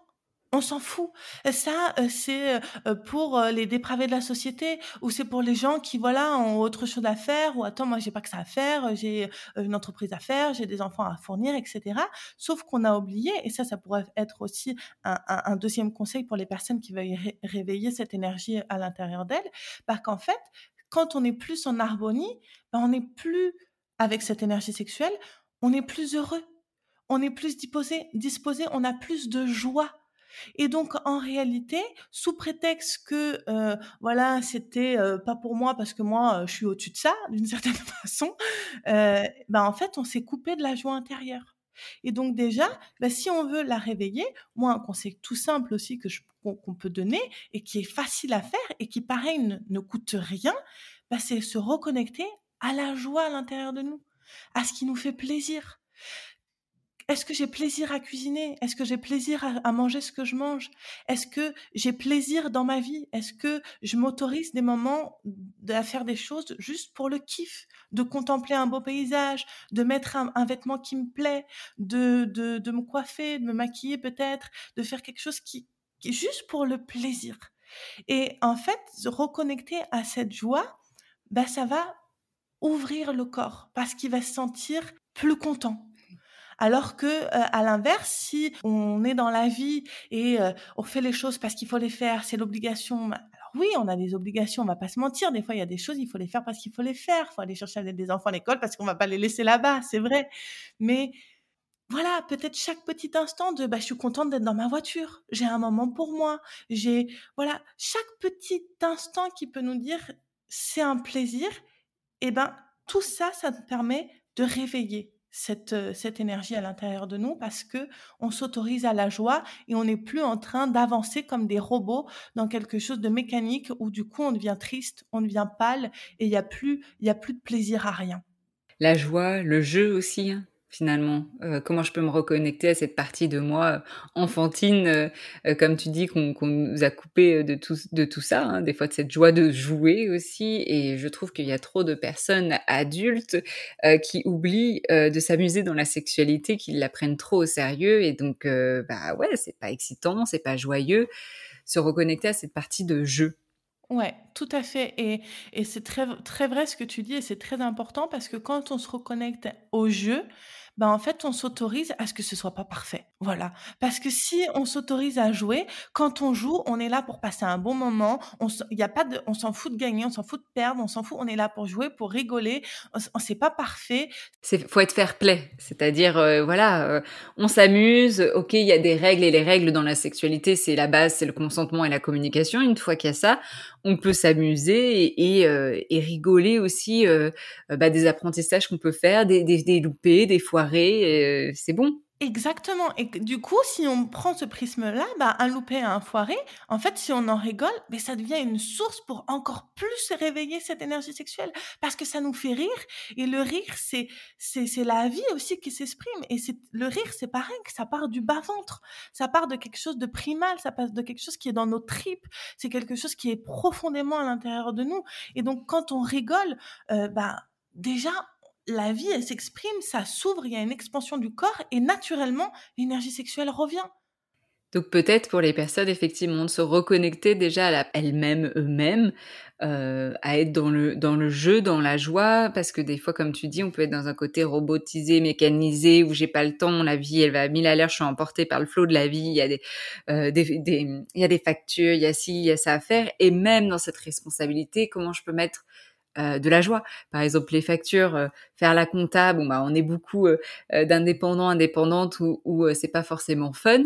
B: On s'en fout. Ça, c'est pour les dépravés de la société ou c'est pour les gens qui, voilà, ont autre chose à faire ou attends, moi, j'ai pas que ça à faire, j'ai une entreprise à faire, j'ai des enfants à fournir, etc. Sauf qu'on a oublié, et ça, ça pourrait être aussi un, deuxième conseil pour les personnes qui veulent réveiller cette énergie à l'intérieur d'elles, parce qu'en fait, quand on est plus en harmonie, ben, on n'est plus avec cette énergie sexuelle, on est plus heureux, on est plus disposé, disposé on a plus de joie et donc en réalité, sous prétexte que euh, voilà, c'était euh, pas pour moi parce que moi euh, je suis au-dessus de ça d'une certaine façon, ben en fait on s'est coupé de la joie intérieure. Et donc déjà, ben, si on veut la réveiller, moi un conseil tout simple aussi que qu'on peut donner et qui est facile à faire et qui pareil ne, coûte rien, ben, c'est se reconnecter à la joie à l'intérieur de nous, à ce qui nous fait plaisir est-ce que j'ai plaisir à cuisiner? Est-ce que j'ai plaisir à, manger ce que je mange? Est-ce que j'ai plaisir dans ma vie? Est-ce que je m'autorise des moments à faire des choses juste pour le kiff? De contempler un beau paysage, de mettre un, vêtement qui me plaît, de, de, me coiffer, de me maquiller peut-être, de faire quelque chose qui, qui juste pour le plaisir. Et en fait, reconnecter à cette joie, bah, ça va ouvrir le corps parce qu'il va se sentir plus content. Alors que euh, à l'inverse, si on est dans la vie et euh, on fait les choses parce qu'il faut les faire, c'est l'obligation. Bah, alors oui, on a des obligations, on va pas se mentir. Des fois, il y a des choses, il faut les faire parce qu'il faut les faire. Il faut aller chercher des enfants à l'école parce qu'on va pas les laisser là-bas, c'est vrai. Mais voilà, peut-être chaque petit instant de bah, je suis contente d'être dans ma voiture, j'ai un moment pour moi, j'ai voilà, chaque petit instant qui peut nous dire c'est un plaisir, et ben tout ça ça nous permet de réveiller cette, euh, cette énergie à l'intérieur de nous parce que on s'autorise à la joie et on n'est plus en train d'avancer comme des robots dans quelque chose de mécanique où du coup on devient triste, on devient pâle et il y a plus y a plus de plaisir à rien.
A: La joie, le jeu aussi, hein finalement euh, Comment je peux me reconnecter à cette partie de moi euh, enfantine, euh, comme tu dis, qu'on nous a coupé de tout, de tout ça, hein, des fois de cette joie de jouer aussi. Et je trouve qu'il y a trop de personnes adultes qui oublient de s'amuser dans la sexualité, qui la prennent trop au sérieux. Et donc, bah ouais, c'est pas excitant, c'est pas joyeux. Se reconnecter à cette partie de jeu.
B: Ouais, tout à fait et et c'est très très vrai ce que tu dis et c'est très important parce que quand on se reconnecte au jeu, ben en fait, on s'autorise à ce que ce soit pas parfait. Voilà. Parce que si on s'autorise à jouer, quand on joue, on est là pour passer un bon moment. On y a pas de, on s'en fout de gagner, on s'en fout de perdre, on s'en fout. On est là pour jouer, pour rigoler. On, sait pas parfait.
A: C'est faut être fair play, c'est-à-dire euh, voilà, euh, on s'amuse. Ok, il y a des règles et les règles dans la sexualité, c'est la base, c'est le consentement et la communication. Une fois qu'il y a ça, on peut s'amuser et, euh, rigoler aussi bah, des apprentissages qu'on peut faire, des, des, des loupés, des foirés. c'est bon.
B: Exactement. Et du coup, si on prend ce prisme-là, bah, un loupé un foiré, en fait, si on en rigole, mais ça devient une source pour encore plus réveiller cette énergie sexuelle parce que ça nous fait rire. Et le rire, c'est, c'est, la vie aussi qui s'exprime. Et c'est, le rire, c'est pareil, ça part du bas-ventre. Ça part de quelque chose de primal, ça passe de quelque chose qui est dans nos tripes. C'est quelque chose qui est profondément à l'intérieur de nous. Et donc, quand on rigole, euh, bah, déjà, la vie, elle s'exprime, ça s'ouvre, il y a une expansion du corps et naturellement, l'énergie sexuelle revient.
A: Donc peut-être pour les personnes effectivement de se reconnecter déjà à elles-mêmes, eux-mêmes, euh, à être dans le dans le jeu, dans la joie, parce que des fois, comme tu dis, on peut être dans un côté robotisé, mécanisé, où j'ai pas le temps, la vie elle va à mille à l'heure, je suis emportée par le flot de la vie, il y a des, euh, des, il y a des factures, il y a ci, il y a ça à faire, et même dans cette responsabilité, comment je peux mettre euh, de la joie. Par exemple, les factures, euh, faire la compta, bon bah on est beaucoup euh, d'indépendants, indépendantes où, où c'est pas forcément fun.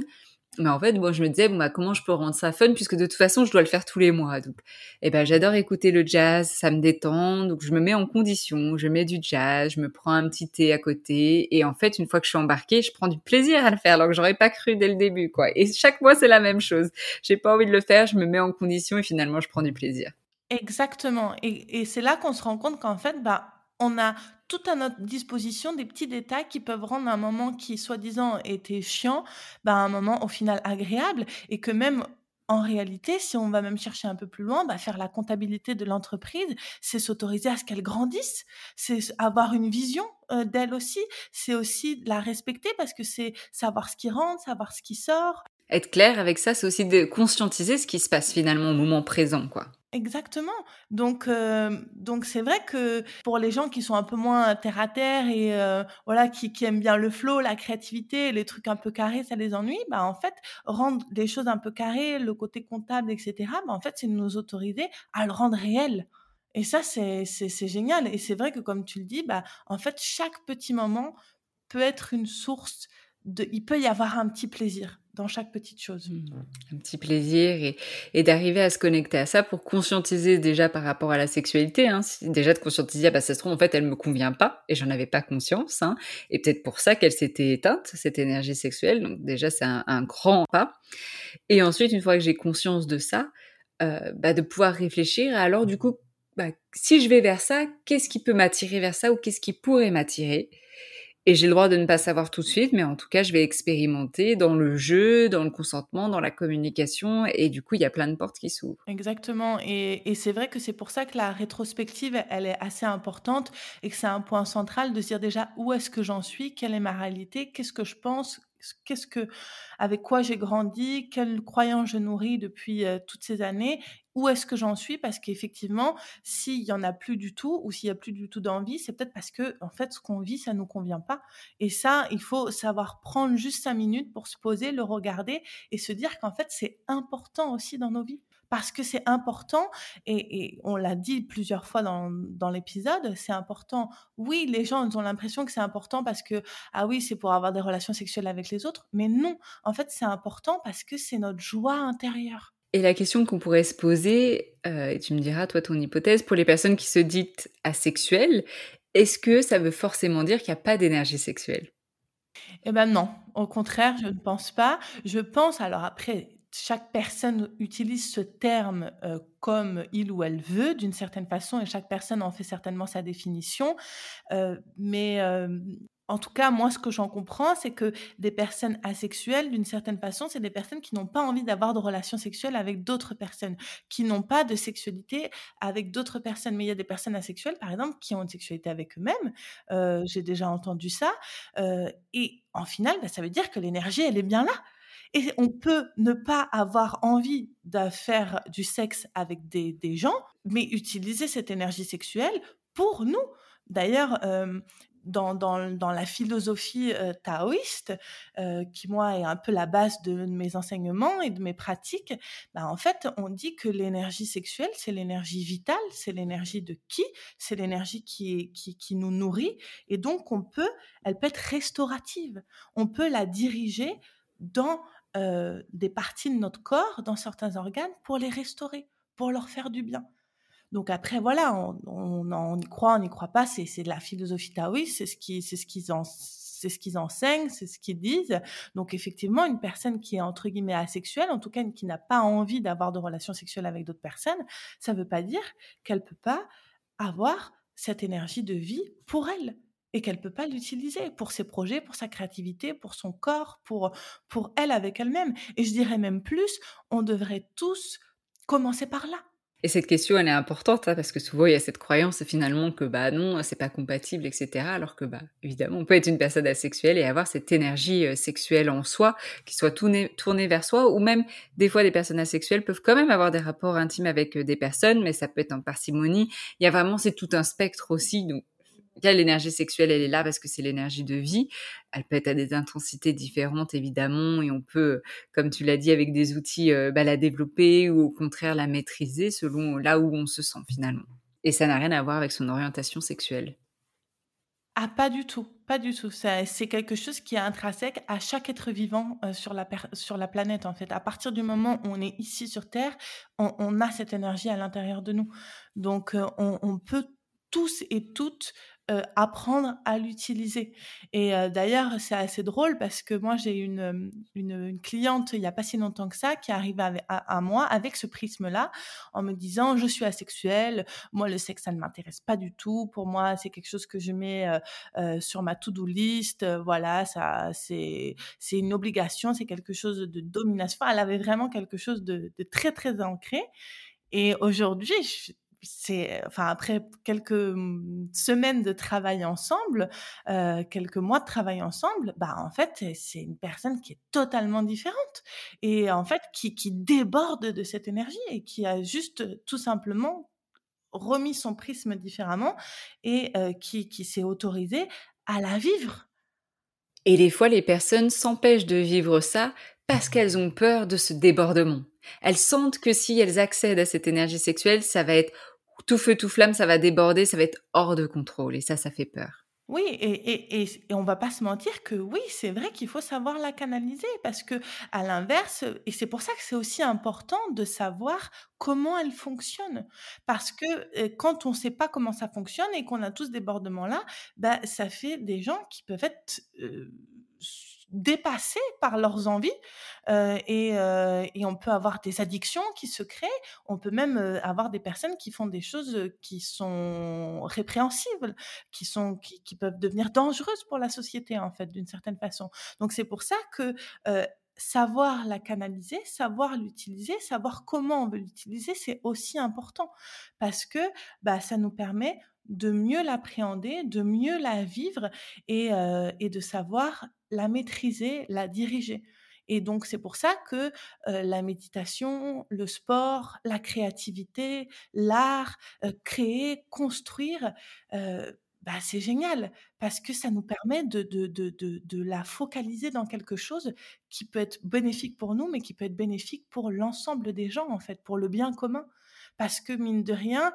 A: Mais en fait, moi je me disais bon bah comment je peux rendre ça fun puisque de toute façon je dois le faire tous les mois. Donc, eh ben j'adore écouter le jazz, ça me détend. Donc je me mets en condition, je mets du jazz, je me prends un petit thé à côté et en fait une fois que je suis embarquée, je prends du plaisir à le faire alors que j'aurais pas cru dès le début quoi. Et chaque mois c'est la même chose. J'ai pas envie de le faire, je me mets en condition et finalement je prends du plaisir.
B: Exactement. Et, c'est là qu'on se rend compte qu'en fait, bah, on a tout à notre disposition des petits détails qui peuvent rendre un moment qui, soi-disant, était chiant, bah, un moment au final agréable. Et que même en réalité, si on va même chercher un peu plus loin, bah, faire la comptabilité de l'entreprise, c'est s'autoriser à ce qu'elle grandisse, c'est avoir une vision euh, d'elle aussi, c'est aussi la respecter parce que c'est savoir ce qui rentre, savoir ce qui sort.
A: Être clair avec ça, c'est aussi de conscientiser ce qui se passe finalement au moment présent, quoi.
B: Exactement. Donc, euh, donc c'est vrai que pour les gens qui sont un peu moins terre à terre et euh, voilà qui, aiment bien le flow, la créativité, les trucs un peu carrés, ça les ennuie. Bah en fait, rendre les choses un peu carrées, le côté comptable, etc. Bah en fait, c'est nous autoriser à le rendre réel. Et ça, c'est c'est génial. Et c'est vrai que comme tu le dis, bah en fait, chaque petit moment peut être une source Il peut y avoir un petit plaisir dans chaque petite chose. Mmh.
A: Un petit plaisir et, d'arriver à se connecter à ça pour conscientiser déjà par rapport à la sexualité. Hein, déjà de conscientiser, ah bah, ça se trouve, en fait, elle me convient pas et j'en avais pas conscience. Hein, et peut-être pour ça qu'elle s'était éteinte, cette énergie sexuelle. Donc déjà, c'est un, un, grand pas. Et ensuite, une fois que j'ai conscience de ça, euh, bah, de pouvoir réfléchir. Alors du coup, bah, si je vais vers ça, qu'est-ce qui peut m'attirer vers ça ou qu'est-ce qui pourrait m'attirer? Et j'ai le droit de ne pas savoir tout de suite, mais en tout cas, je vais expérimenter dans le jeu, dans le consentement, dans la communication, et du coup, il y a plein de portes qui s'ouvrent.
B: Exactement. Et, c'est vrai que c'est pour ça que la rétrospective, elle est assez importante et que c'est un point central de se dire déjà où est-ce que j'en suis, quelle est ma réalité, qu'est-ce que je pense, qu'est-ce que, avec quoi j'ai grandi, quelles croyances je nourris depuis euh, toutes ces années, où est-ce que j'en suis? Parce qu'effectivement, s'il y en a plus du tout ou s'il y a plus du tout d'envie, c'est peut-être parce que en fait, ce qu'on vit, ça nous convient pas. Et ça, il faut savoir prendre juste cinq minutes pour se poser, le regarder et se dire qu'en fait, c'est important aussi dans nos vies parce que c'est important, et, on l'a dit plusieurs fois dans, dans l'épisode, c'est important. Oui, les gens ont l'impression que c'est important parce que, ah oui, c'est pour avoir des relations sexuelles avec les autres, mais non, en fait, c'est important parce que c'est notre joie intérieure.
A: Et la question qu'on pourrait se poser, euh, et tu me diras, toi, ton hypothèse, pour les personnes qui se disent asexuelles, est-ce que ça veut forcément dire qu'il n'y a pas d'énergie sexuelle?
B: Eh ben non, au contraire, je ne pense pas. Je pense, alors après, chaque personne utilise ce terme euh, comme il ou elle veut d'une certaine façon et chaque personne en fait certainement sa définition. Euh, mais euh, en tout cas, moi, ce que j'en comprends, c'est que des personnes asexuelles, d'une certaine façon, c'est des personnes qui n'ont pas envie d'avoir de relations sexuelles avec d'autres personnes, qui n'ont pas de sexualité avec d'autres personnes. Mais il y a des personnes asexuelles, par exemple, qui ont une sexualité avec eux-mêmes. J'ai déjà entendu ça. et en final, bah, ça veut dire que l'énergie, elle est bien là. Et on peut ne pas avoir envie de faire du sexe avec des, gens, mais utiliser cette énergie sexuelle pour nous. D'ailleurs, dans, dans, la philosophie taoïste, qui moi est un peu la base de, mes enseignements et de mes pratiques, bah, en fait, on dit que l'énergie sexuelle, c'est l'énergie vitale, c'est l'énergie de qui, c'est l'énergie qui, qui, qui nous nourrit, et donc on peut, elle peut être restaurative, on peut la diriger dans euh, des parties de notre corps, dans certains organes, pour les restaurer, pour leur faire du bien. Donc après, voilà, on, y croit, on n'y croit pas, c'est de la philosophie taoïste, c'est ce qu'ils ce qu'ils c'est ce qu'ils enseignent, c'est ce qu'ils disent. Donc effectivement, une personne qui est entre guillemets asexuelle, en tout cas qui n'a pas envie d'avoir de relations sexuelles avec d'autres personnes, ça ne veut pas dire qu'elle peut pas avoir cette énergie de vie pour elle et qu'elle peut pas l'utiliser pour ses projets, pour sa créativité, pour son corps, pour, pour elle avec elle-même. Et je dirais même plus, on devrait tous commencer par là.
A: Et cette question, elle est importante hein, parce que souvent il y a cette croyance finalement que bah non, c'est pas compatible, etc. Alors que bah évidemment, on peut être une personne asexuelle et avoir cette énergie euh, sexuelle en soi qui soit tournée, tournée vers soi, ou même des fois des personnes asexuelles peuvent quand même avoir des rapports intimes avec euh, des personnes, mais ça peut être en parcimonie. Il y a vraiment c'est tout un spectre aussi, l'énergie sexuelle, elle est là parce que c'est l'énergie de vie. Elle peut être à des intensités différentes, évidemment, et on peut, comme tu l'as dit, avec des outils, euh, bah, la développer ou au contraire la maîtriser selon là où on se sent finalement. Et ça n'a rien à voir avec son orientation sexuelle.
B: Ah, pas du tout, pas du tout. C'est quelque chose qui est intrinsèque à chaque être vivant euh, sur, la planète, en fait. À partir du moment où on est ici sur Terre, on, a cette énergie à l'intérieur de nous. Donc, euh, on, peut tous et toutes apprendre à l'utiliser. Et d'ailleurs, c'est assez drôle parce que moi, j'ai une, une, cliente il n'y a pas si longtemps que ça qui arrive à, à, moi avec ce prisme-là en me disant je suis asexuelle, moi le sexe ça ne m'intéresse pas du tout, pour moi c'est quelque chose que je mets sur ma to-do list, voilà, ça c'est une obligation, c'est quelque chose de domination. elle avait vraiment quelque chose de, de très très ancré. Et aujourd'hui, c'est enfin après quelques mmh, semaines de travail ensemble, quelques mois de travail ensemble, bah en fait c'est une personne qui est totalement différente et en fait qui, qui déborde de cette énergie et qui a juste tout simplement remis son prisme différemment et qui, qui s'est autorisé à la vivre.
A: Et des fois, les personnes s'empêchent de vivre ça parce qu'elles ont peur de ce débordement. Elles sentent que si elles accèdent à cette énergie sexuelle, ça va être tout feu, tout flamme, ça va déborder, ça va être hors de contrôle. Et ça, ça fait peur.
B: Oui, et, et, et, on va pas se mentir que oui, c'est vrai qu'il faut savoir la canaliser parce que à l'inverse, et c'est pour ça que c'est aussi important de savoir comment elle fonctionne. Parce que euh, quand on sait pas comment ça fonctionne et qu'on a tous ces débordements là, bah, ça fait des gens qui peuvent être euh, dépassés par leurs envies et, on peut avoir des addictions qui se créent. On peut même avoir des personnes qui font des choses qui sont répréhensibles, qui sont qui, peuvent devenir dangereuses pour la société en fait d'une certaine façon. Donc c'est pour ça que savoir la canaliser, savoir l'utiliser, savoir comment on veut l'utiliser, c'est aussi important parce que bah, ça nous permet de mieux l'appréhender, de mieux la vivre et, et de savoir la maîtriser, la diriger. Et donc, c'est pour ça que la méditation, le sport, la créativité, l'art, créer, construire, bah, c'est génial parce que ça nous permet de, de, de, de, la focaliser dans quelque chose qui peut être bénéfique pour nous, mais qui peut être bénéfique pour l'ensemble des gens, en fait, pour le bien commun. Parce que, mine de rien,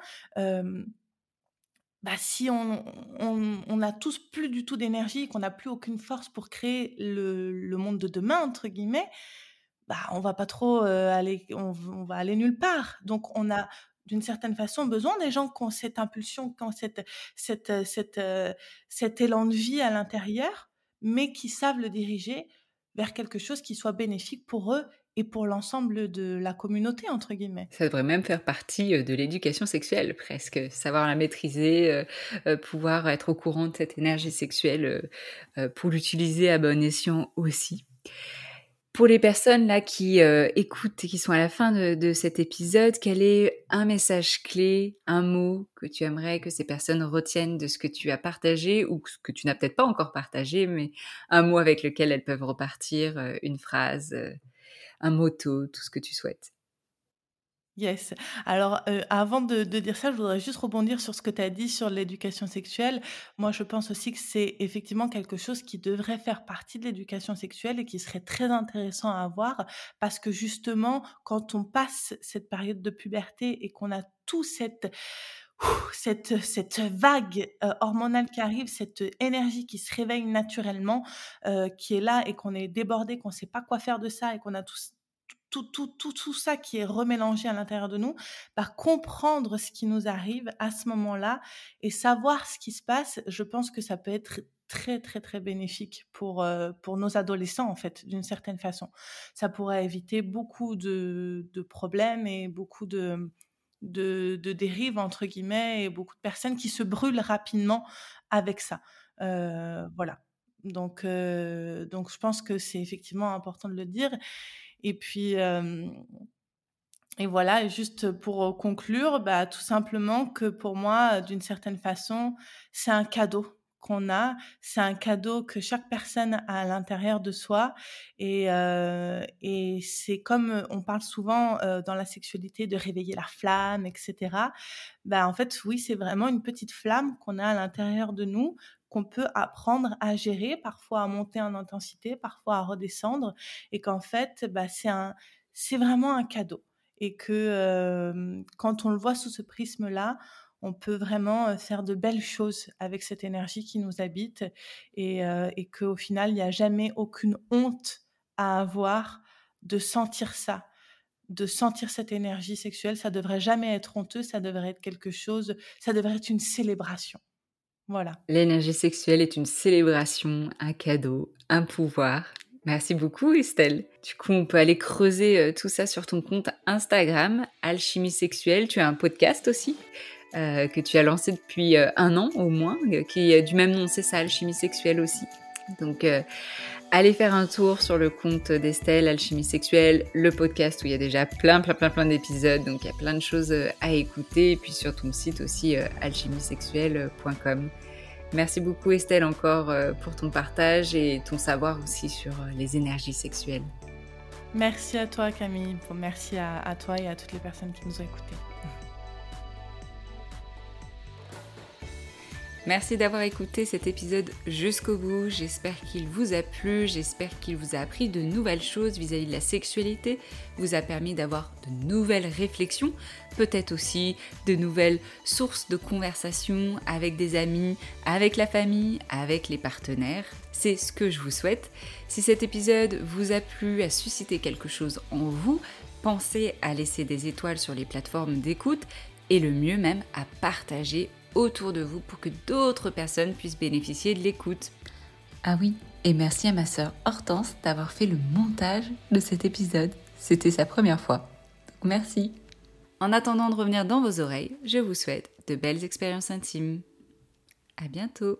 B: bah, si on, on, a tous plus du tout d'énergie, qu'on n'a plus aucune force pour créer le, monde de demain, entre guillemets, bah, on va pas trop aller, on, va aller nulle part. Donc, on a d'une certaine façon besoin des gens qui ont cette impulsion, qui ont cette, cette, cette, cet élan de vie à l'intérieur, mais qui savent le diriger vers quelque chose qui soit bénéfique pour eux et pour l'ensemble de la communauté, entre guillemets.
A: Ça devrait même faire partie euh, de l'éducation sexuelle, presque. Savoir la maîtriser, euh, euh, pouvoir être au courant de cette énergie sexuelle pour l'utiliser à bon escient aussi. Pour les personnes là qui écoutent et qui sont à la fin de, de, cet épisode, quel est un message clé, un mot que tu aimerais que ces personnes retiennent de ce que tu as partagé ou que tu n'as peut-être pas encore partagé, mais un mot avec lequel elles peuvent repartir, une phrase un motto, tout ce que tu souhaites.
B: Yes. Alors, avant de, dire ça, je voudrais juste rebondir sur ce que tu as dit sur l'éducation sexuelle. Moi, je pense aussi que c'est effectivement quelque chose qui devrait faire partie de l'éducation sexuelle et qui serait très intéressant à avoir parce que justement, quand on passe cette période de puberté et qu'on a tout cette cette, cette vague hormonale qui arrive, cette énergie qui se réveille naturellement, qui est là et qu'on est débordé, qu'on ne sait pas quoi faire de ça et qu'on a tout, tout, tout, tout, tout ça qui est remélangé à l'intérieur de nous, par bah, comprendre ce qui nous arrive à ce moment-là et savoir ce qui se passe, je pense que ça peut être très très très bénéfique pour pour nos adolescents en fait d'une certaine façon. Ça pourrait éviter beaucoup de, de problèmes et beaucoup de de, dérives, entre guillemets, et beaucoup de personnes qui se brûlent rapidement avec ça. Euh, voilà. Donc, euh, donc, je pense que c'est effectivement important de le dire. Et puis, et voilà, juste pour conclure, bah, tout simplement que pour moi, d'une certaine façon, c'est un cadeau qu'on a, c'est un cadeau que chaque personne a à l'intérieur de soi. Et, euh, c'est comme on parle souvent euh, dans la sexualité de réveiller la flamme, etc. Ben, en fait, oui, c'est vraiment une petite flamme qu'on a à l'intérieur de nous qu'on peut apprendre à gérer, parfois à monter en intensité, parfois à redescendre, et qu'en fait, bah, c'est un, c'est vraiment un cadeau, et que euh, quand on le voit sous ce prisme-là, on peut vraiment faire de belles choses avec cette énergie qui nous habite et, et qu'au final, il n'y a jamais aucune honte à avoir de sentir ça, de sentir cette énergie sexuelle. Ça devrait jamais être honteux, ça devrait être quelque chose, ça devrait être une célébration. Voilà.
A: L'énergie sexuelle est une célébration, un cadeau, un pouvoir. Merci beaucoup Estelle. Du coup, on peut aller creuser tout ça sur ton compte Instagram, Alchimie Sexuelle. Tu as un podcast aussi? Euh, que tu as lancé depuis euh, un an au moins, euh, qui est du même nom, c'est ça, Alchimie Sexuelle aussi. Donc, allez faire un tour sur le compte d'Estelle, Alchimie Sexuelle, le podcast où il y a déjà plein, plein, plein, plein d'épisodes. Donc, il y a plein de choses à écouter. Et puis sur ton site aussi, alchimisexuelle.com. Merci beaucoup Estelle encore pour ton partage et ton savoir aussi sur les énergies sexuelles.
B: Merci à toi Camille, merci à, à toi et à toutes les personnes qui nous ont écoutés.
A: Merci d'avoir écouté cet épisode jusqu'au bout. J'espère qu'il vous a plu, j'espère qu'il vous a appris de nouvelles choses vis-à-vis de la sexualité, vous a permis d'avoir de nouvelles réflexions, peut-être aussi de nouvelles sources de conversation avec des amis, avec la famille, avec les partenaires. C'est ce que je vous souhaite. Si cet épisode vous a plu, a suscité quelque chose en vous, pensez à laisser des étoiles sur les plateformes d'écoute et le mieux même à partager autour de vous pour que d'autres personnes puissent bénéficier de l'écoute. Ah oui, Et merci à ma sœur Hortense d'avoir fait le montage de cet épisode. C'était sa première fois. Merci. En attendant de revenir dans vos oreilles, je vous souhaite de belles expériences intimes. À bientôt.